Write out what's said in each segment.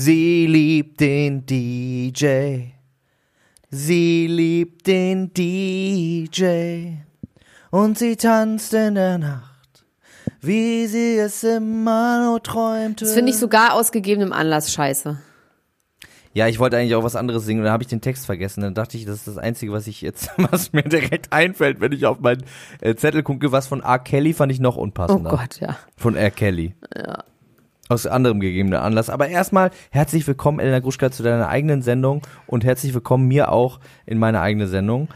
Sie liebt den DJ. Sie liebt den DJ. Und sie tanzt in der Nacht, wie sie es immer nur träumte. Das finde ich sogar aus gegebenem Anlass scheiße. Ja, ich wollte eigentlich auch was anderes singen und dann habe ich den Text vergessen. Dann dachte ich, das ist das Einzige, was ich jetzt, was mir direkt einfällt, wenn ich auf meinen äh, Zettel gucke. Was von R. Kelly fand ich noch unpassender. Oh Gott, ja. Von R. Kelly. Ja. Aus anderem gegebener Anlass. Aber erstmal herzlich willkommen, Elena Gruschka, zu deiner eigenen Sendung und herzlich willkommen mir auch in meine eigene Sendung.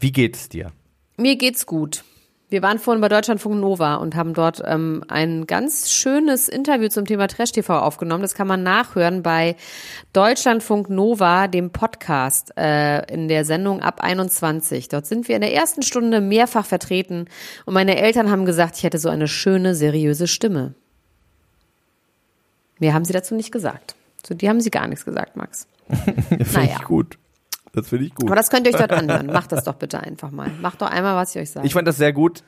Wie geht's dir? Mir geht's gut. Wir waren vorhin bei Deutschlandfunk Nova und haben dort ähm, ein ganz schönes Interview zum Thema Trash TV aufgenommen. Das kann man nachhören bei Deutschlandfunk Nova, dem Podcast äh, in der Sendung ab 21. Dort sind wir in der ersten Stunde mehrfach vertreten und meine Eltern haben gesagt, ich hätte so eine schöne, seriöse Stimme. Mehr haben sie dazu nicht gesagt. Zu dir haben sie gar nichts gesagt, Max. finde Naja. ich gut. Das finde ich gut. Aber das könnt ihr euch dort anhören. Macht das doch bitte einfach mal. Macht doch einmal, was ich euch sage. Ich fand das sehr gut.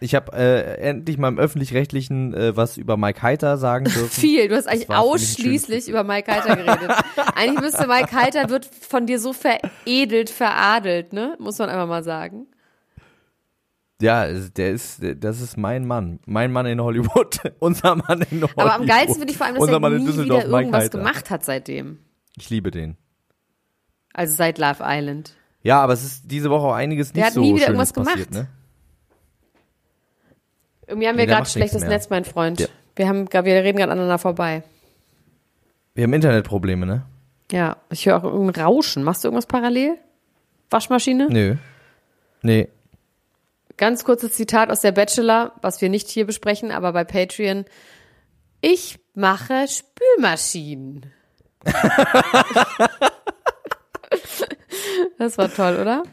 Ich habe äh, endlich mal im öffentlich-rechtlichen äh, was über Mike Heiter sagen dürfen. viel. Du hast eigentlich ausschließlich über Mike Heiter geredet. eigentlich müsste Mike Heiter wird von dir so veredelt, veradelt, ne? Muss man einfach mal sagen. Ja, der ist, der- das ist mein Mann. Mein Mann in Hollywood. Unser Mann in Hollywood. Aber am geilsten finde ich vor allem, dass Unser er Mann nie wieder irgendwas gemacht hat seitdem. Ich liebe den. Also seit Love Island. Ja, aber es ist diese Woche auch einiges Der nicht hat so nie wieder Schönes irgendwas passiert, gemacht. ne? Irgendwie haben Nee, wir der gerade schlechtes. Netz, mein Freund. Ja. Wir haben, wir reden gerade aneinander vorbei. Wir haben Internetprobleme, ne? Ja, ich höre auch irgendein Rauschen. Machst du irgendwas parallel? Waschmaschine? Nö. Nee. Ganz kurzes Zitat aus der Bachelor, was wir nicht hier besprechen, aber bei Patreon. Ich mache Spülmaschinen. das war toll, oder?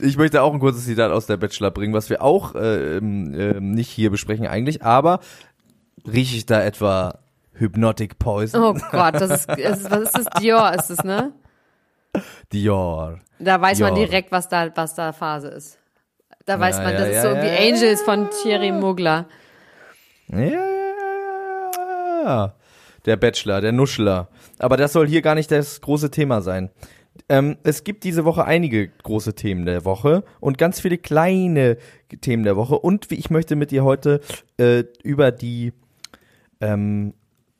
Ich möchte auch ein kurzes Zitat aus der Bachelor bringen, was wir auch äh, ähm, nicht hier besprechen eigentlich, aber rieche ich da etwa Hypnotic Poison? Oh Gott, das ist, ist was ist das? Dior ist es, ne? Dior. Da weiß man Dior. direkt, was da, was da Phase ist. Da weiß Ja, man, ja, das ist ja, so ja, wie Angels von Thierry Mugler. Ja, ja, ja. Der Bachelor, der Nuschler. Aber das soll hier gar nicht das große Thema sein. Ähm, es gibt diese Woche einige große Themen der Woche und ganz viele kleine Themen der Woche. Und wie ich möchte mit dir heute äh, über die ähm,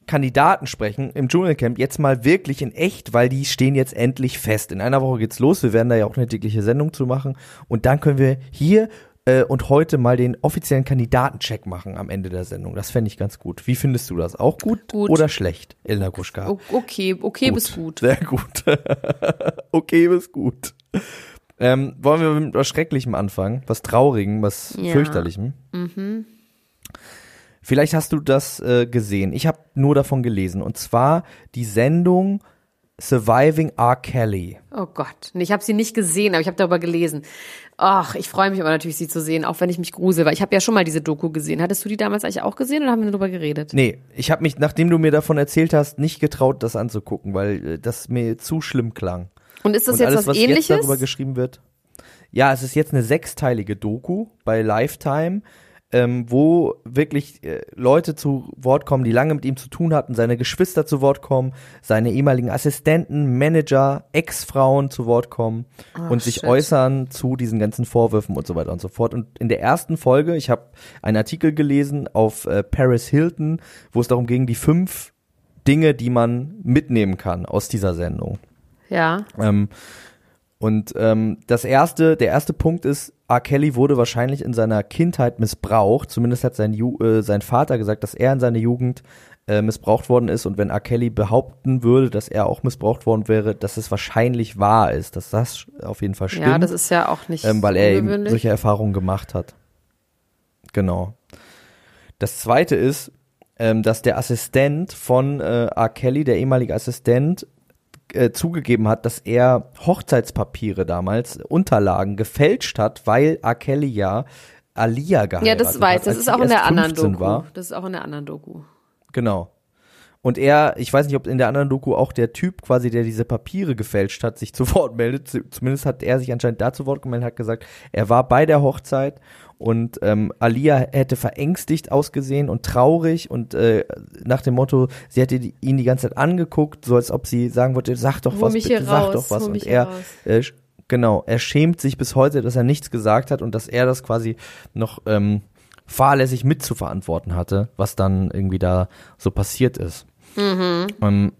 Kandidaten sprechen im Dschungelcamp jetzt mal wirklich in echt, weil die stehen jetzt endlich fest. In einer Woche geht's los. Wir werden da ja auch eine tägliche Sendung zu machen. Und dann können wir hier äh, und heute mal den offiziellen Kandidatencheck machen am Ende der Sendung. Das fände ich ganz gut. Wie findest du das? Auch gut, Gut. oder schlecht, Elena Gruschka? O- Okay, okay bis gut. Sehr gut. okay, bis gut. Ähm, wollen wir mit was Schrecklichem anfangen? Was Traurigem, was Ja. Fürchterlichem? Vielleicht hast du das äh, gesehen. Ich habe nur davon gelesen. Und zwar die Sendung Surviving R. Kelly. Oh Gott. Ich habe sie nicht gesehen, aber ich habe darüber gelesen. Ach, ich freue mich aber natürlich, sie zu sehen, auch wenn ich mich grusel, weil ich habe ja schon mal diese Doku gesehen. Hattest du die damals eigentlich auch gesehen oder haben wir darüber geredet? Nee, ich habe mich, nachdem du mir davon erzählt hast, nicht getraut, das anzugucken, weil äh, das mir zu schlimm klang. Und ist das Und jetzt alles, was was ähnliches? jetzt darüber geschrieben wird. Ja, es ist jetzt eine sechsteilige Doku bei Lifetime. Ähm, wo wirklich äh, Leute zu Wort kommen, die lange mit ihm zu tun hatten, seine Geschwister zu Wort kommen, seine ehemaligen Assistenten, Manager, Ex-Frauen zu Wort kommen Oh, und sich shit. äußern zu diesen ganzen Vorwürfen und so weiter und so fort. Und in der ersten Folge, ich habe einen Artikel gelesen auf äh, Paris Hilton, wo es darum ging, die fünf Dinge, die man mitnehmen kann aus dieser Sendung. Ja. Ähm, und ähm, das erste, der erste Punkt ist, R. Kelly wurde wahrscheinlich in seiner Kindheit missbraucht. Zumindest hat sein, Ju äh, sein Vater gesagt, dass er in seiner Jugend äh, missbraucht worden ist. Und wenn R. Kelly behaupten würde, dass er auch missbraucht worden wäre, dass es wahrscheinlich wahr ist, dass das auf jeden Fall stimmt Ja, das ist ja auch nicht ähm, weil er eben solche Erfahrungen gemacht hat. Genau. Das zweite ist, ähm, dass der Assistent von äh, R. Kelly, der ehemalige Assistent, äh, zugegeben hat, dass er Hochzeitspapiere damals, Unterlagen gefälscht hat, weil R. Kelly ja Alia geheiratet Ja, das weiß, hat, das ist auch in der anderen 15 Doku. War. Das ist auch in der anderen Doku. Genau. Und er, ich weiß nicht, ob in der anderen Doku auch der Typ quasi, der diese Papiere gefälscht hat, sich zu Wort meldet. Zumindest hat er sich anscheinend da zu Wort gemeldet, hat gesagt, er war bei der Hochzeit und ähm, Alia hätte verängstigt ausgesehen und traurig und äh, nach dem Motto, sie hätte die, ihn die ganze Zeit angeguckt, so als ob sie sagen wollte, sag doch Hol was, bitte hier sag raus, doch was. Und er, raus. äh, genau, er schämt sich bis heute, dass er nichts gesagt hat und dass er das quasi noch ähm, fahrlässig mitzuverantworten hatte, was dann irgendwie da so passiert ist. Ähm,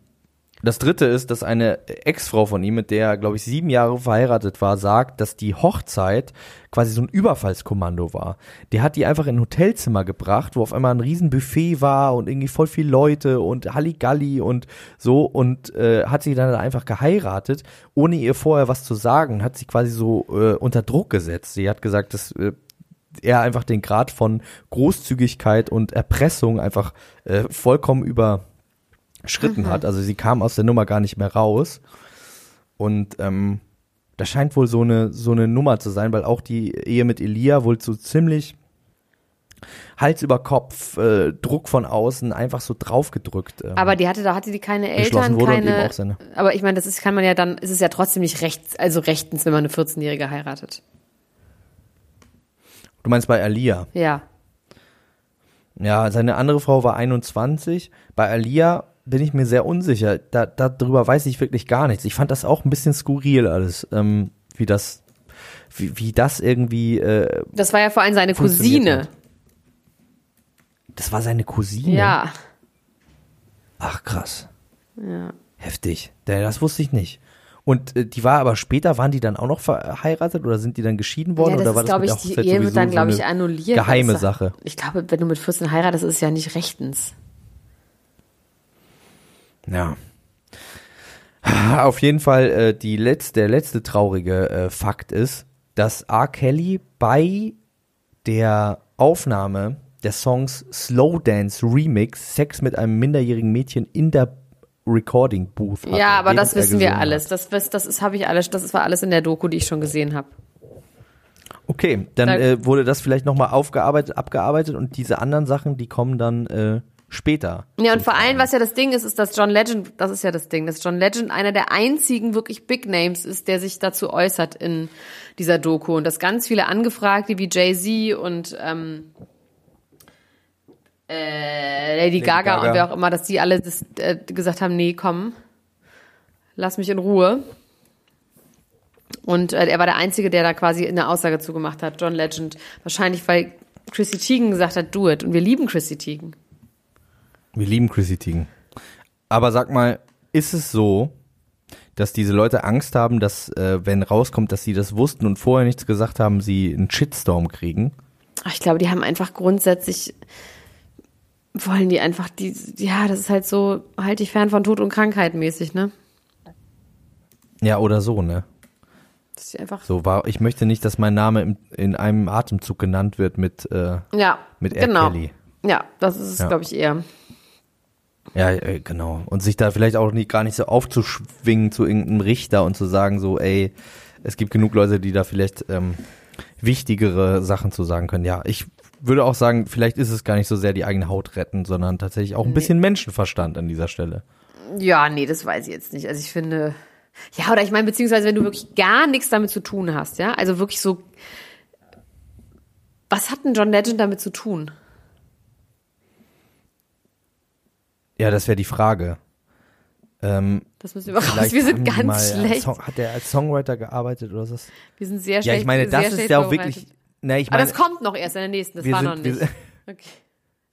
das dritte ist, dass eine Ex-Frau von ihm, mit der er, glaube ich, sieben Jahre verheiratet war, sagt, dass die Hochzeit quasi so ein Überfallskommando war. Der hat die einfach in ein Hotelzimmer gebracht, wo auf einmal ein riesen Buffet war und irgendwie voll viel Leute und Halligalli und so und äh, hat sie dann einfach geheiratet, ohne ihr vorher was zu sagen, hat sie quasi so äh, unter Druck gesetzt. Sie hat gesagt, dass äh, er einfach den Grad von Großzügigkeit und Erpressung einfach äh, vollkommen überschritten hat. Also sie kam aus der Nummer gar nicht mehr raus. Und ähm, das scheint wohl so eine so eine Nummer zu sein, weil auch die Ehe mit Elia wohl so ziemlich Hals über Kopf, äh, Druck von außen, einfach so draufgedrückt. Ähm, Aber die hatte, da hatte die keine Eltern, wurde und eben keine. auch seine- Aber ich meine, das ist, kann man ja dann, ist es ja trotzdem nicht rechts, also rechtens, wenn man eine 14-Jährige heiratet. du meinst bei Alia? Ja. Ja, seine andere Frau war 21. Bei Alia bin ich mir sehr unsicher. Da, darüber weiß ich wirklich gar nichts. Ich fand das auch ein bisschen skurril alles, ähm, wie das, wie, wie das irgendwie. Äh, Das war ja vor allem seine Cousine. hat. das war seine Cousine. Ja. Ach krass, Ja. heftig. Das wusste ich nicht. Und äh, die war aber später, waren die dann auch noch verheiratet oder sind die dann geschieden worden ja, das oder war ist, das glaube ich, die Ehe wird dann, so glaube ich, annulliert. Geheime Sache. Ich glaube, wenn du mit 14 heiratest, ist es ja nicht rechtens. Ja. Auf jeden Fall, äh, die letzte, der letzte traurige äh, Fakt ist, dass R. Kelly bei der Aufnahme der Songs Slow Dance Remix Sex mit einem minderjährigen Mädchen in der Recording Booth hatte. ja, aber das wissen wir alles. Hat. Das, das, das ist, habe ich alles, das war alles in der Doku, die ich schon gesehen habe. Okay, dann Da- äh, wurde das vielleicht nochmal aufgearbeitet, abgearbeitet und diese anderen Sachen, die kommen dann äh, später. Ja, und vor allem, was ja das Ding ist, ist, dass John Legend, das ist ja das Ding, dass John Legend einer der einzigen wirklich Big Names ist, der sich dazu äußert in dieser Doku. Und dass ganz viele Angefragte wie Jay-Z und ähm, äh, Lady, Gaga, Gaga. und wer auch immer, dass die alle das, äh, gesagt haben, nee, komm, lass mich in Ruhe. Und äh, er war der Einzige, der da quasi eine Aussage zugemacht hat, John Legend. Wahrscheinlich, weil Chrissy Teigen gesagt hat, do it. Und wir lieben Chrissy Teigen. Wir lieben Chrissy Teigen. Aber sag mal, ist es so, dass diese Leute Angst haben, dass, äh, wenn rauskommt, dass sie das wussten und vorher nichts gesagt haben, sie einen Shitstorm kriegen? Ach, Ich glaube, die haben einfach grundsätzlich, wollen die einfach, die, ja, das ist halt so, halt dich fern von Tod und Krankheit mäßig, ne? Ja, oder so, ne? Das ist einfach, So war, ich möchte nicht, dass mein Name im, in einem Atemzug genannt wird mit, äh, ja, mit R. genau. Kelly. Ja, das ist es, Ja. glaube ich, eher. Ja, äh, genau. Und sich da vielleicht auch nie, gar nicht so aufzuschwingen zu irgendeinem Richter und zu sagen so, ey, es gibt genug Leute, die da vielleicht ähm, wichtigere Sachen zu sagen können. Ja, ich würde auch sagen, vielleicht ist es gar nicht so sehr die eigene Haut retten, sondern tatsächlich auch ein bisschen Menschenverstand an dieser Stelle. Ja, nee, das weiß ich jetzt nicht. Also ich finde, ja, oder ich meine, beziehungsweise wenn du wirklich gar nichts damit zu tun hast, ja, also wirklich so, Was hat denn John Legend damit zu tun? Ja, das wäre die Frage. Ähm, Das müssen wir raus. Wir sind ganz mal schlecht. Song, hat er als Songwriter gearbeitet oder so? Wir sind sehr Ja, schlecht. ich meine, das ist ja auch wirklich. Na, ich Aber meine, das kommt noch erst in der nächsten, das wir war sind, noch wir nicht. sind, Okay.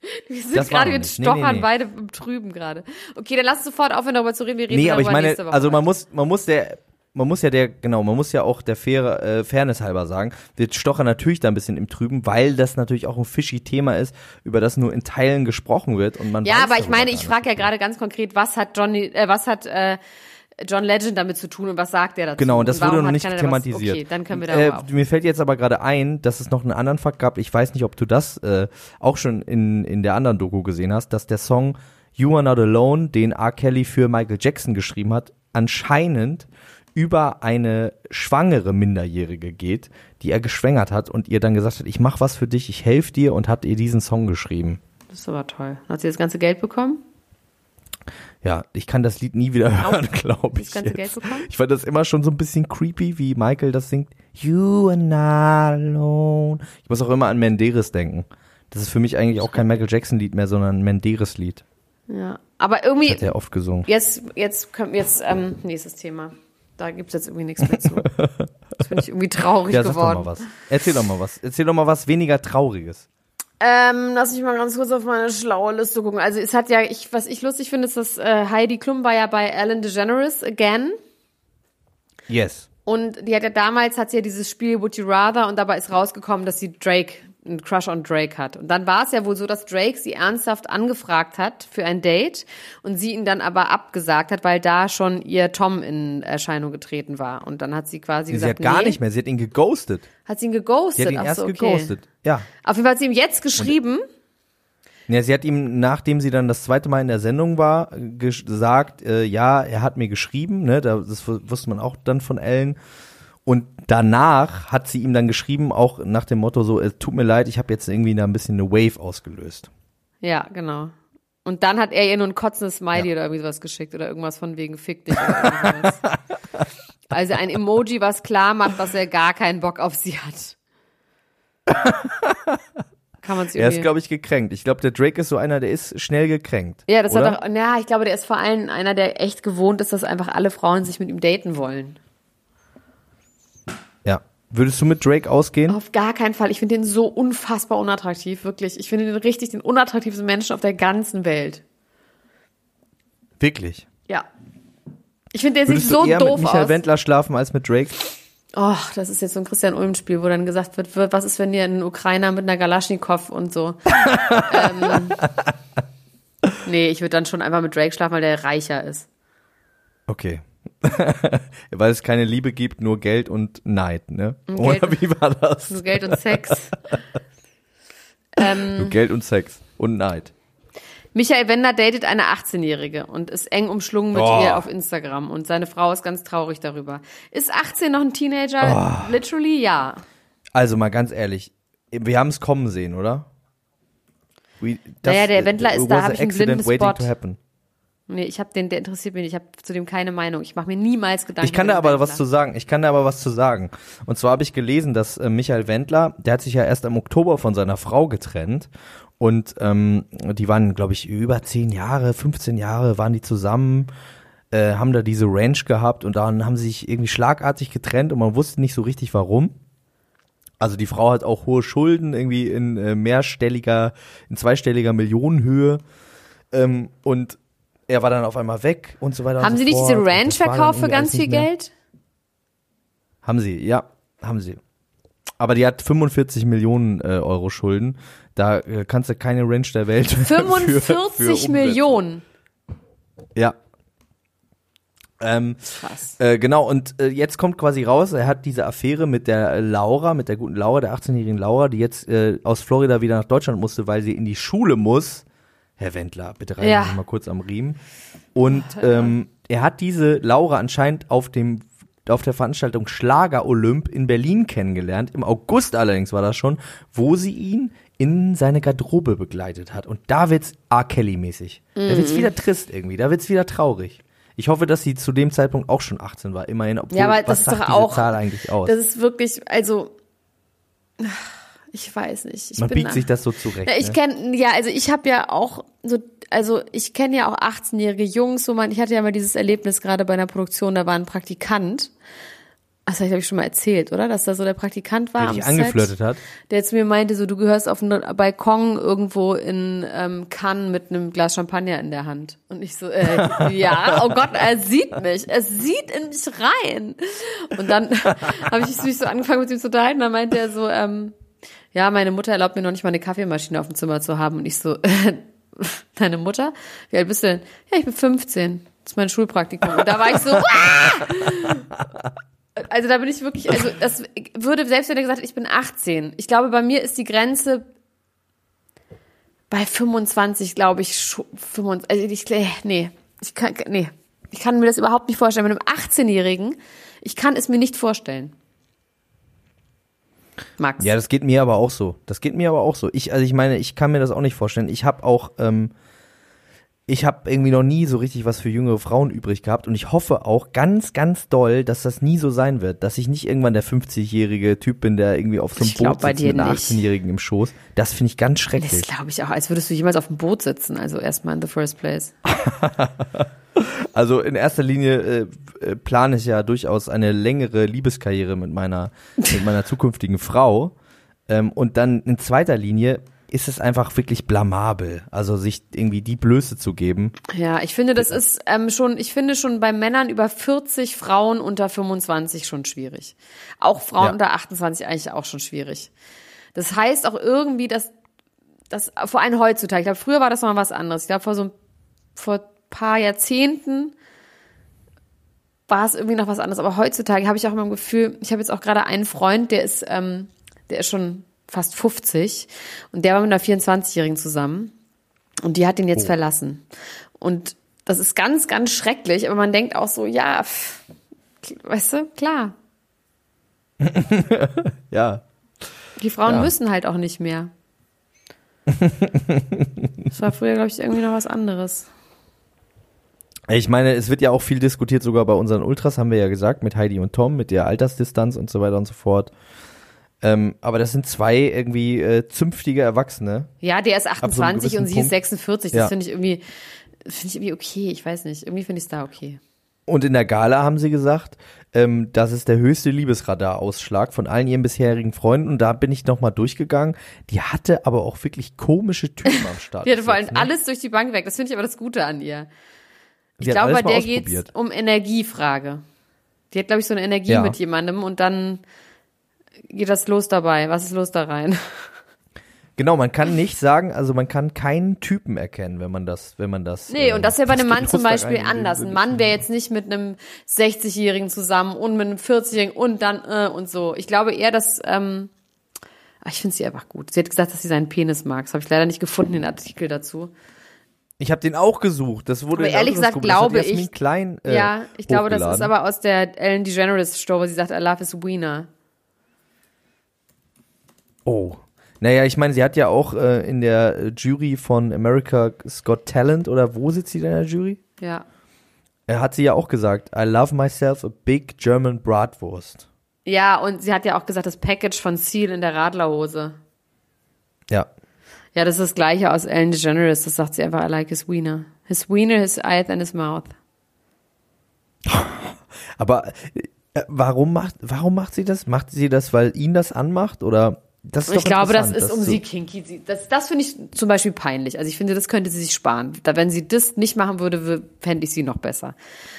Wir sind gerade mit nicht. Nee, Stochern nee, nee. beide im Trüben gerade. Okay, dann lass uns sofort aufhören, darüber zu reden. Wir reden nee, aber ich meine, also man muss, man muss der, man muss ja der, genau, man muss ja auch der faire, äh, Fairness halber sagen, wird Stocher natürlich da ein bisschen im Trüben, weil das natürlich auch ein fishy Thema ist, über das nur in Teilen gesprochen wird und man Ja, aber ich meine, ich frage ja gerade ganz konkret, was hat Johnny, äh, was hat äh, John Legend damit zu tun und was sagt er dazu? Genau, und das warum wurde noch nicht thematisiert. Okay, dann können wir äh, darüber auch. Mir fällt jetzt aber gerade ein, dass es noch einen anderen Fakt gab. Ich weiß nicht, ob du das äh, auch schon in, in der anderen Doku gesehen hast, dass der Song You Are Not Alone, den R. Kelly für Michael Jackson geschrieben hat, anscheinend über eine schwangere Minderjährige geht, die er geschwängert hat und ihr dann gesagt hat, ich mach was für dich, ich helfe dir und hat ihr diesen Song geschrieben. Das ist aber toll. Hat sie das ganze Geld bekommen? Ja, ich kann das Lied nie wieder hören, glaube ich. Das ganze jetzt. Geld bekommen? Ich fand das immer schon so ein bisschen creepy, wie Michael das singt. You are not alone. Ich muss auch immer an Menderes denken. Das ist für mich eigentlich auch kein Michael Jackson Lied mehr, sondern ein Menderes Lied. Ja. Aber irgendwie, Hat er oft gesungen. jetzt, jetzt wir jetzt, ähm, nächstes Thema. Da gibt's jetzt irgendwie nichts mehr zu. Das finde ich irgendwie traurig Ja, sag doch geworden. mal was. Erzähl doch mal was. Erzähl doch mal was weniger Trauriges. Ähm, lass mich mal ganz kurz auf meine schlaue Liste gucken. Also es hat ja, ich, was ich lustig finde, ist, dass äh, Heidi Klum war ja bei Ellen DeGeneres again. Yes. Und die hat ja damals, hat sie ja dieses Spiel Would You Rather und dabei ist rausgekommen, dass sie Drake, einen Crush on Drake hat. Und dann war es ja wohl so, dass Drake sie ernsthaft angefragt hat für ein Date und sie ihn dann aber abgesagt hat, weil da schon ihr Tom in Erscheinung getreten war. Und dann hat sie quasi Sie gesagt, hat gar nee, nicht mehr, sie hat ihn geghostet. Hat sie ihn Sie geghostet? hat ihn Ach erst so, okay. geghostet. Ja. Auf jeden Fall hat sie ihm jetzt geschrieben, Ja, sie hat ihm, nachdem sie dann das zweite Mal in der Sendung war, ges- gesagt, äh, ja, er hat mir geschrieben, ne, da, das wu- wusste man auch dann von Ellen. Und danach hat sie ihm dann geschrieben, auch nach dem Motto so, es tut mir leid, ich habe jetzt irgendwie da ein bisschen eine Wave ausgelöst. Ja, genau. Und dann hat er ihr nur ein kotzendes Smiley oder irgendwie sowas geschickt oder irgendwas von wegen fick dich oder. Also ein Emoji, was klar macht, dass er gar keinen Bock auf sie hat. Kann man Er ist, glaube ich, gekränkt. Ich glaube, der Drake ist so einer, der ist schnell gekränkt. Ja, das oder? hat auch, ja, ich glaube, der ist vor allem einer, der echt gewohnt ist, dass einfach alle Frauen sich mit ihm daten wollen. Würdest du mit Drake ausgehen? Auf gar keinen Fall. Ich finde den so unfassbar unattraktiv, wirklich. Ich finde den richtig den unattraktivsten Menschen auf der ganzen Welt. Wirklich. Ja. Ich finde, der sieht Würdest so du eher doof mit Michael aus. Wendler schlafen als mit Drake? Oh, das ist jetzt so ein Christian Ulm-Spiel, wo dann gesagt wird, was ist, wenn dir ein Ukrainer mit einer Galaschnikow und so. ähm, nee, ich würde dann schon einfach mit Drake schlafen, weil der reicher ist. Okay. Weil es keine Liebe gibt, nur Geld und Neid, ne? Geld- Oder wie war das? Nur Geld und Sex. ähm, Nur Geld und Sex und Neid. Michael Wender datet eine 18-Jährige und ist eng umschlungen mit Oh. ihr auf Instagram und seine Frau ist ganz traurig darüber. Ist 18 noch ein Teenager? Oh. Literally, ja. Also mal ganz ehrlich, wir haben es kommen sehen, oder? We, Naja, der Wendler ist- da was hab a ich einen blinden Spot. Nee, ich habe den, der interessiert mich nicht. Ich habe zu dem keine Meinung. Ich mache mir niemals Gedanken. Ich kann da aber den was Wendler. zu sagen. Ich kann da aber was zu sagen. Und zwar habe ich gelesen, dass äh, Michael Wendler, der hat sich ja erst im Oktober von seiner Frau getrennt. Und ähm, die waren, glaube ich, über 10 Jahre, 15 Jahre waren die zusammen, äh, haben da diese Ranch gehabt und dann haben sie sich irgendwie schlagartig getrennt und man wusste nicht so richtig warum. Also die Frau hat auch hohe Schulden, irgendwie in äh, mehrstelliger, in zweistelliger Millionenhöhe. Ähm, und er war dann auf einmal weg und so weiter. und Haben so Sie nicht fort. diese Und Ranch das war dann verkauft für ganz viel nicht Geld? Haben sie, ja, haben sie. Aber die hat 45 Millionen äh, Euro Schulden. Da äh, kannst du keine Ranch der Welt. für- 45 für umsetzen. Millionen. Ja. Ähm, Krass. äh, genau, und äh, jetzt kommt quasi raus, er hat diese Affäre mit der Laura, mit der guten Laura, der 18-jährigen Laura, die jetzt äh, aus Florida wieder nach Deutschland musste, weil sie in die Schule muss. Herr Wendler, bitte reißen Ja. Mal kurz am Riemen. Und ähm, er hat diese Laura anscheinend auf dem auf der Veranstaltung Schlager Olymp in Berlin kennengelernt. Im August allerdings war das schon, wo sie ihn in seine Garderobe begleitet hat. Und da wird's R. Kelly-mäßig. Da wird's wieder trist irgendwie. Da wird's wieder traurig. Ich hoffe, dass sie zu dem Zeitpunkt auch schon 18 war. Immerhin, obwohl, Ja, aber das ist doch diese auch- Zahl eigentlich aus? Das ist wirklich, also, Ich weiß nicht. Ich Man biegt sich das so zurecht. Ja, ich ne? kenne, ja, also ich habe ja auch so, also ich kenne ja auch 18-jährige Jungs, so man, ich hatte ja mal dieses Erlebnis gerade bei einer Produktion, da war ein Praktikant. Das habe ich, ich, schon mal erzählt, oder? Dass da so der Praktikant war Der dich Set, angeflirtet hat. der zu mir meinte, so du gehörst auf einem Balkon irgendwo in ähm, Cannes mit einem Glas Champagner in der Hand. Und ich so, äh, ja, oh Gott, er sieht mich, er sieht in mich rein. Und dann habe ich mich so angefangen mit ihm zu unterhalten, dann meinte er so, ähm, ja, meine Mutter erlaubt mir noch nicht mal eine Kaffeemaschine auf dem Zimmer zu haben. Und ich so, deine Mutter? Wie alt bist du denn? Ja, ich bin 15. Das ist mein Schulpraktikum. Und da war ich so, "Ah!" also da bin ich wirklich, also das würde, selbst wenn er gesagt hat, ich bin 18. Ich glaube, bei mir ist die Grenze bei 25, glaube ich, schon, 25, also ich, äh, nee, ich kann, nee, ich kann mir das überhaupt nicht vorstellen. Mit einem 18-Jährigen, ich kann es mir nicht vorstellen. Max. Ja, das geht mir aber auch so. Das geht mir aber auch so. Ich, also ich meine, ich kann mir das auch nicht vorstellen. Ich habe auch, ähm, ich habe irgendwie noch nie so richtig was für jüngere Frauen übrig gehabt und ich hoffe auch ganz, ganz doll, dass das nie so sein wird, dass ich nicht irgendwann der 50-jährige Typ bin, der irgendwie auf so einem Ich glaub Boot bei sitzt dir mit nicht. 18-jährigen im Schoß. Das finde ich ganz Das schrecklich. glaube ich auch, als würdest du jemals auf dem Boot sitzen, also erstmal in the first place. Also in erster Linie äh, äh, plane ich ja durchaus eine längere Liebeskarriere mit meiner, mit meiner zukünftigen Frau. Ähm, und dann in zweiter Linie ist es einfach wirklich blamabel, also sich irgendwie die Blöße zu geben. Ja, ich finde, das ist ähm, schon, ich finde schon bei Männern über 40, Frauen unter 25 schon schwierig. Auch Frauen Ja. unter 28 eigentlich auch schon schwierig. Das heißt auch irgendwie, dass das vor allem heutzutage, ich glaube, früher war das mal was anderes. Ich glaube, vor so ein, vor paar Jahrzehnten war es irgendwie noch was anderes. Aber heutzutage habe ich auch immer ein Gefühl, ich habe jetzt auch gerade einen Freund, der ist, ähm, der ist schon fast 50 und der war mit einer 24-Jährigen zusammen und die hat ihn jetzt verlassen. Und das ist ganz, ganz schrecklich, aber man denkt auch so, ja, pff, weißt du, klar, Ja, die Frauen Ja. müssen halt auch nicht mehr. Das war früher, glaube ich, irgendwie noch was anderes. Ich meine, es wird ja auch viel diskutiert, sogar bei unseren Ultras, haben wir ja gesagt, mit Heidi und Tom, mit der Altersdistanz und so weiter und so fort. Ähm, aber das sind zwei irgendwie äh, zünftige Erwachsene. Ja, der ist so einem 28 und gewissen sie Punkt. ist 46. Das Ja. finde ich irgendwie, finde ich irgendwie okay. Ich weiß nicht. Irgendwie finde ich es da okay. Und in der Gala haben sie gesagt, ähm, das ist der höchste Liebesradar-Ausschlag von allen ihren bisherigen Freunden. Und da bin ich nochmal durchgegangen. Die hatte aber auch wirklich komische Typen am Start. Die hatte vor allem ne? alles durch die Bank weg. Das finde ich aber das Gute an ihr. Ich glaube, bei der geht es um Energiefrage. Die hat, glaube ich, so eine Energie Ja. mit jemandem und dann geht das los dabei. Was ist los da rein? Genau, man kann nicht sagen, also man kann keinen Typen erkennen, wenn man das, wenn man das. Nee, ähm, und das ja bei einem was Mann zum Beispiel anders. Ein Mann wäre jetzt nicht mit einem 60-Jährigen zusammen und mit einem 40-Jährigen und dann äh, und so. Ich glaube eher, dass ähm, ah, ich finde sie einfach gut. Sie hat gesagt, dass sie seinen Penis mag. Das habe ich leider nicht gefunden, den Artikel dazu. Ich habe den auch gesucht. Das wurde Aber ehrlich gesagt glaube ich- Klein, äh, ja, ich glaube, das ist aber aus der Ellen DeGeneres Show, wo sie sagt, I love is Wiener. Oh. Naja, ich meine, sie hat ja auch äh, in der äh, Jury von America's Got Talent oder wo sitzt sie denn in der Jury? Ja. Er hat sie ja auch gesagt, I love myself a big German Bratwurst. Ja, und sie hat ja auch gesagt, das Package von Seal in der Radlerhose. Ja. Ja, das ist das gleiche aus Ellen DeGeneres. Das sagt sie einfach, I like his wiener. His wiener, his eyes and his mouth. Aber äh, warum macht, warum macht sie das? Macht sie das, weil ihn das anmacht oder? Das ist Ich glaube, das ist um sie kinky. Das, das finde ich zum Beispiel peinlich. Also ich finde, das könnte sie sich sparen. Da, wenn sie das nicht machen würde, fände ich sie noch besser.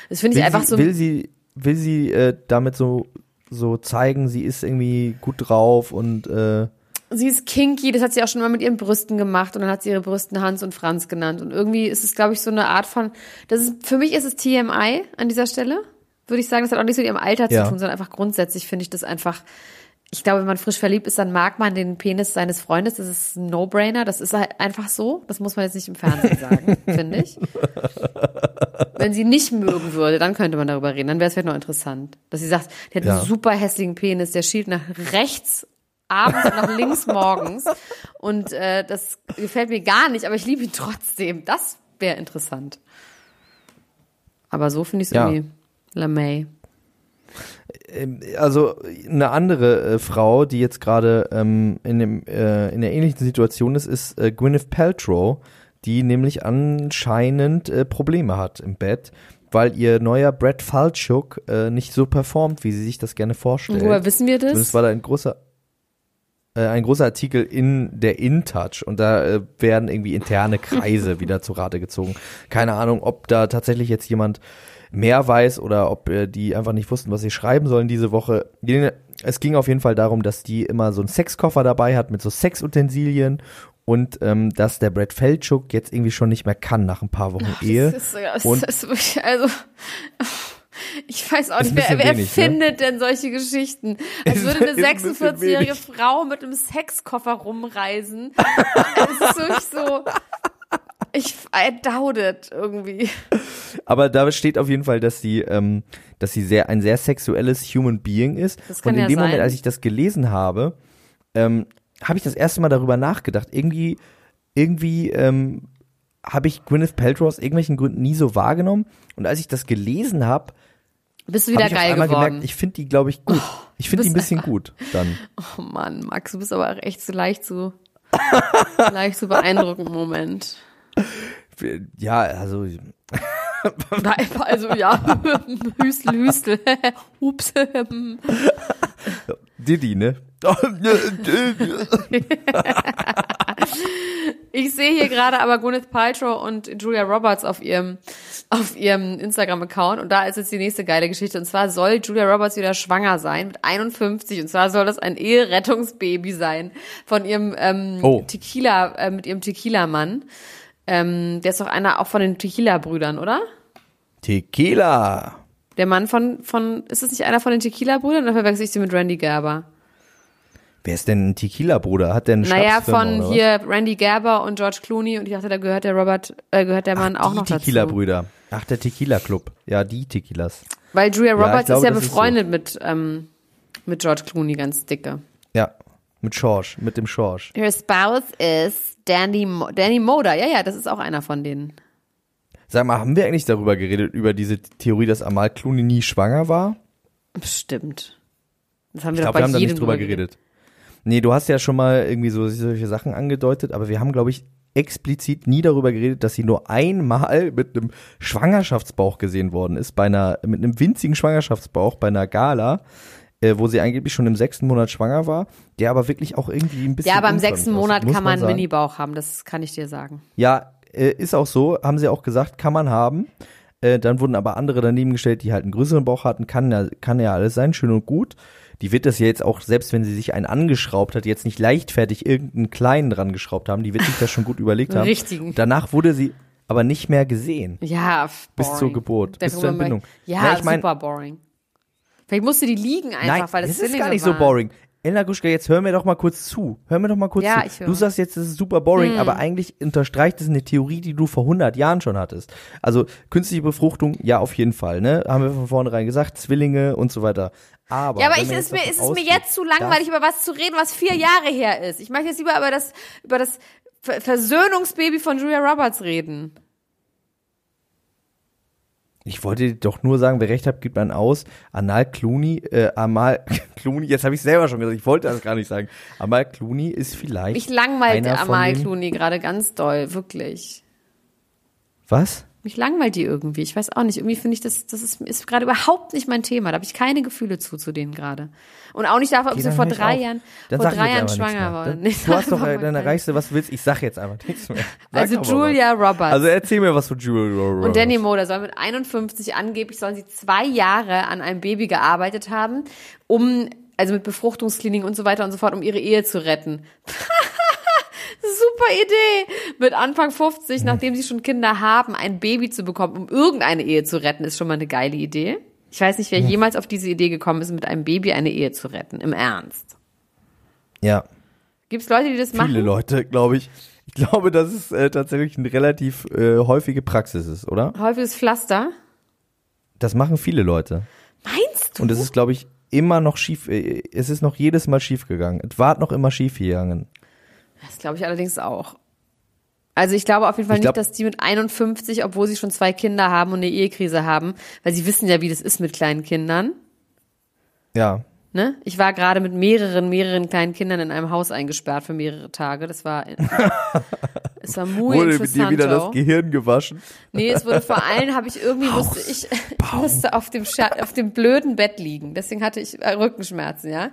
Das finde ich einfach sie, so. will sie, will sie äh, damit so, so zeigen, sie ist irgendwie gut drauf und äh, sie ist kinky, das hat sie auch schon mal mit ihren Brüsten gemacht und dann hat sie ihre Brüsten Hans und Franz genannt. Und irgendwie ist es, glaube ich, so eine Art von. Das ist, für mich ist es TMI an dieser Stelle. Würde ich sagen, das hat auch nichts mit ihrem Alter Ja. zu tun, sondern einfach grundsätzlich finde ich das einfach. Ich glaube, wenn man frisch verliebt ist, dann mag man den Penis seines Freundes. Das ist ein No-Brainer. Das ist halt einfach so. Das muss man jetzt nicht im Fernsehen sagen, finde ich. Wenn sie nicht mögen würde, dann könnte man darüber reden. Dann wäre es vielleicht noch interessant. Dass sie sagt, die hat Ja. einen super hässlichen Penis, der schielt nach rechts abends und nach links morgens. Und äh, das gefällt mir gar nicht, aber ich liebe ihn trotzdem. Das wäre interessant. Aber so finde ich es Ja. irgendwie LaMay. Ähm, Also eine andere äh, Frau, die jetzt gerade ähm, in, dem, äh, in der ähnlichen Situation ist, ist äh, Gwyneth Paltrow, die nämlich anscheinend äh, Probleme hat im Bett, weil ihr neuer Brad Falchuk äh, nicht so performt, wie sie sich das gerne vorstellt. Woher wissen wir das? Das war da ein großer äh, ein großer Artikel in der InTouch und da äh, werden irgendwie interne Kreise wieder zu Rate gezogen. Keine Ahnung, ob da tatsächlich jetzt jemand mehr weiß oder ob äh, die einfach nicht wussten, was sie schreiben sollen diese Woche. Es ging auf jeden Fall darum, dass die immer so einen Sexkoffer dabei hat mit so Sexutensilien und ähm, dass der Brad Feldschuk jetzt irgendwie schon nicht mehr kann nach ein paar Wochen Ehe. Das ist, das und ist wirklich, also, ich weiß auch nicht, wer, wer wenig, ne? findet denn solche Geschichten? Als Ist- würde eine ist ein bisschen 46-jährige wenig. Frau mit einem Sexkoffer rumreisen. Es ist wirklich so, ich, I doubt it irgendwie. Aber da steht auf jeden Fall, dass sie, ähm, dass sie sehr ein sehr sexuelles Human Being ist. Das kann Und in ja dem sein. Moment, als ich das gelesen habe, ähm, habe ich das erste Mal darüber nachgedacht. Irgendwie, irgendwie ähm, habe ich Gwyneth Paltrow aus irgendwelchen Gründen nie so wahrgenommen. Und als ich das gelesen habe, Bist du wieder ich geil geworden? gemerkt, ich finde die, glaube ich, gut. Ich finde die ein bisschen gut dann. oh Mann, Max, du bist aber auch echt so leicht zu, leicht zu beeindrucken im Moment. Ja, also Nein, Also ja, Hüstel, Hüstel. Ups. Diddy, ne? Ich sehe hier gerade aber Gwyneth Paltrow und Julia Roberts auf ihrem, auf ihrem Instagram-Account und da ist jetzt die nächste geile Geschichte und zwar soll Julia Roberts wieder schwanger sein mit 51 und zwar soll das ein Eherettungsbaby sein von ihrem ähm, Oh. Tequila, äh, mit ihrem Tequila-Mann. Ähm, der ist doch einer auch von den Tequila-Brüdern, oder? Tequila. Der Mann von, von, ist das nicht einer von den Tequila-Brüdern oder verwechsel ich sie mit Randy Gerber? Wer ist denn ein Tequila-Bruder? Hat der eine Naja, von oder hier Randy Gerber und George Clooney und ich dachte, da gehört der Robert, äh, gehört der Mann Ach, auch die noch dazu. Tequila-Brüder. Ach, der Tequila-Club. Ja, die Tequilas. Weil Julia Ja, Roberts glaube, ist ja das ist befreundet mit, ähm, mit George Clooney, ganz dicke. Ja, mit Schorsch, mit dem Schorsch. Her spouse is Danny, Mo Danny Moder. Ja, ja, das ist auch einer von denen. Sag mal, haben wir eigentlich darüber geredet, über diese Theorie, dass Amal Clooney nie schwanger war? Bestimmt. Das haben Ich wir glaube, doch bei wir haben da nicht drüber geredet. Nee, du hast ja schon mal irgendwie so solche Sachen angedeutet, aber wir haben, glaube ich, explizit nie darüber geredet, dass sie nur einmal mit einem Schwangerschaftsbauch gesehen worden ist, bei einer, mit einem winzigen Schwangerschaftsbauch bei einer Gala, äh, wo sie angeblich schon im sechsten Monat schwanger war, der aber wirklich auch irgendwie ein bisschen. Ja, aber im sechsten Monat kann man einen. Minibauch haben, das kann ich dir sagen. Ja, äh, ist auch so, haben sie auch gesagt, kann man haben. Äh, dann wurden aber andere daneben gestellt, die halt einen größeren Bauch hatten. Kann ja, kann ja alles sein, schön und gut. Die wird das ja jetzt auch, selbst wenn sie sich einen angeschraubt hat, jetzt nicht leichtfertig irgendeinen kleinen dran geschraubt haben. Die wird sich das schon gut überlegt haben. Richtigen. Danach wurde sie aber nicht mehr gesehen. Ja, Bis boring. zur Geburt, Da bis zur Entbindung. Ja, Na, ich mein- super boring. Vielleicht musste die liegen einfach, Nein, weil das das ist gar nicht so boring. Elna Guschka, jetzt hör mir doch mal kurz zu. Hör mir doch mal kurz Ja, zu. ich höre. Du sagst jetzt, das ist super boring, aber eigentlich unterstreicht es eine Theorie, die du vor 100 Jahren schon hattest. Also künstliche Befruchtung, ja, auf jeden Fall, ne? Haben wir von vornherein gesagt, Zwillinge und so weiter. Aber, Ja, aber ich, ist mir, ist es mir jetzt zu langweilig, über was zu reden, was vier Jahre her ist. Ich möchte jetzt lieber über das, über das Ver Versöhnungsbaby von Julia Roberts reden. Ich wollte doch nur sagen, wer recht hat, gibt man aus. Anal Clooney, äh, Amal Clooney, jetzt habe ich selber schon gesagt, ich wollte das gar nicht sagen. Amal Clooney ist vielleicht Mich langweilt einer von Amal Clooney gerade ganz doll, wirklich. Was? Mich langweilt die irgendwie. Ich weiß auch nicht. Irgendwie finde ich, das, das ist, ist gerade überhaupt nicht mein Thema. Da habe ich keine Gefühle zu, zu denen gerade. Und auch nicht dafür, ob sie vor drei auf. Jahren, Dann vor drei Jahren schwanger Nee, du hast doch, dann erreichst du, was du willst. Ich sag jetzt einfach nichts mehr. Sag Also. Julia Roberts. Also erzähl mir was von Julia Roberts. Und Danny Moder soll mit 51 angeblich, sollen sie zwei Jahre an einem Baby gearbeitet haben, um, also mit Befruchtungskliniken und so weiter und so fort, um ihre Ehe zu retten. Super Idee! Mit Anfang 50, nachdem sie schon Kinder haben, ein Baby zu bekommen, um irgendeine Ehe zu retten, ist schon mal eine geile Idee. Ich weiß nicht, wer jemals auf diese Idee gekommen ist, mit einem Baby eine Ehe zu retten. Im Ernst. Ja, Gibt es Leute, die das viele machen? Leute, glaube ich. Ich glaube, dass es äh, tatsächlich eine relativ äh, häufige Praxis ist, oder? Häufiges Pflaster. Das machen viele Leute. Meinst du? Und es ist, glaube ich, immer noch schief. Äh, es ist noch jedes Mal schief gegangen. Es war noch immer schief gegangen. Das glaube ich allerdings auch. Also ich glaube auf jeden Fall glaub- nicht, dass die mit 51, obwohl sie schon zwei Kinder haben und eine Ehekrise haben, weil sie wissen ja, wie das ist mit kleinen Kindern, Ja. Ne? Ich war gerade mit mehreren, mehreren kleinen Kindern in einem Haus eingesperrt für mehrere Tage. Das war, es war muy Wurde mit dir wieder das. Gehirn gewaschen? Nee, es wurde vor allem, habe ich irgendwie, musste ich, musste auf dem, Scha auf dem blöden Bett liegen. Deswegen hatte ich Rückenschmerzen, ja.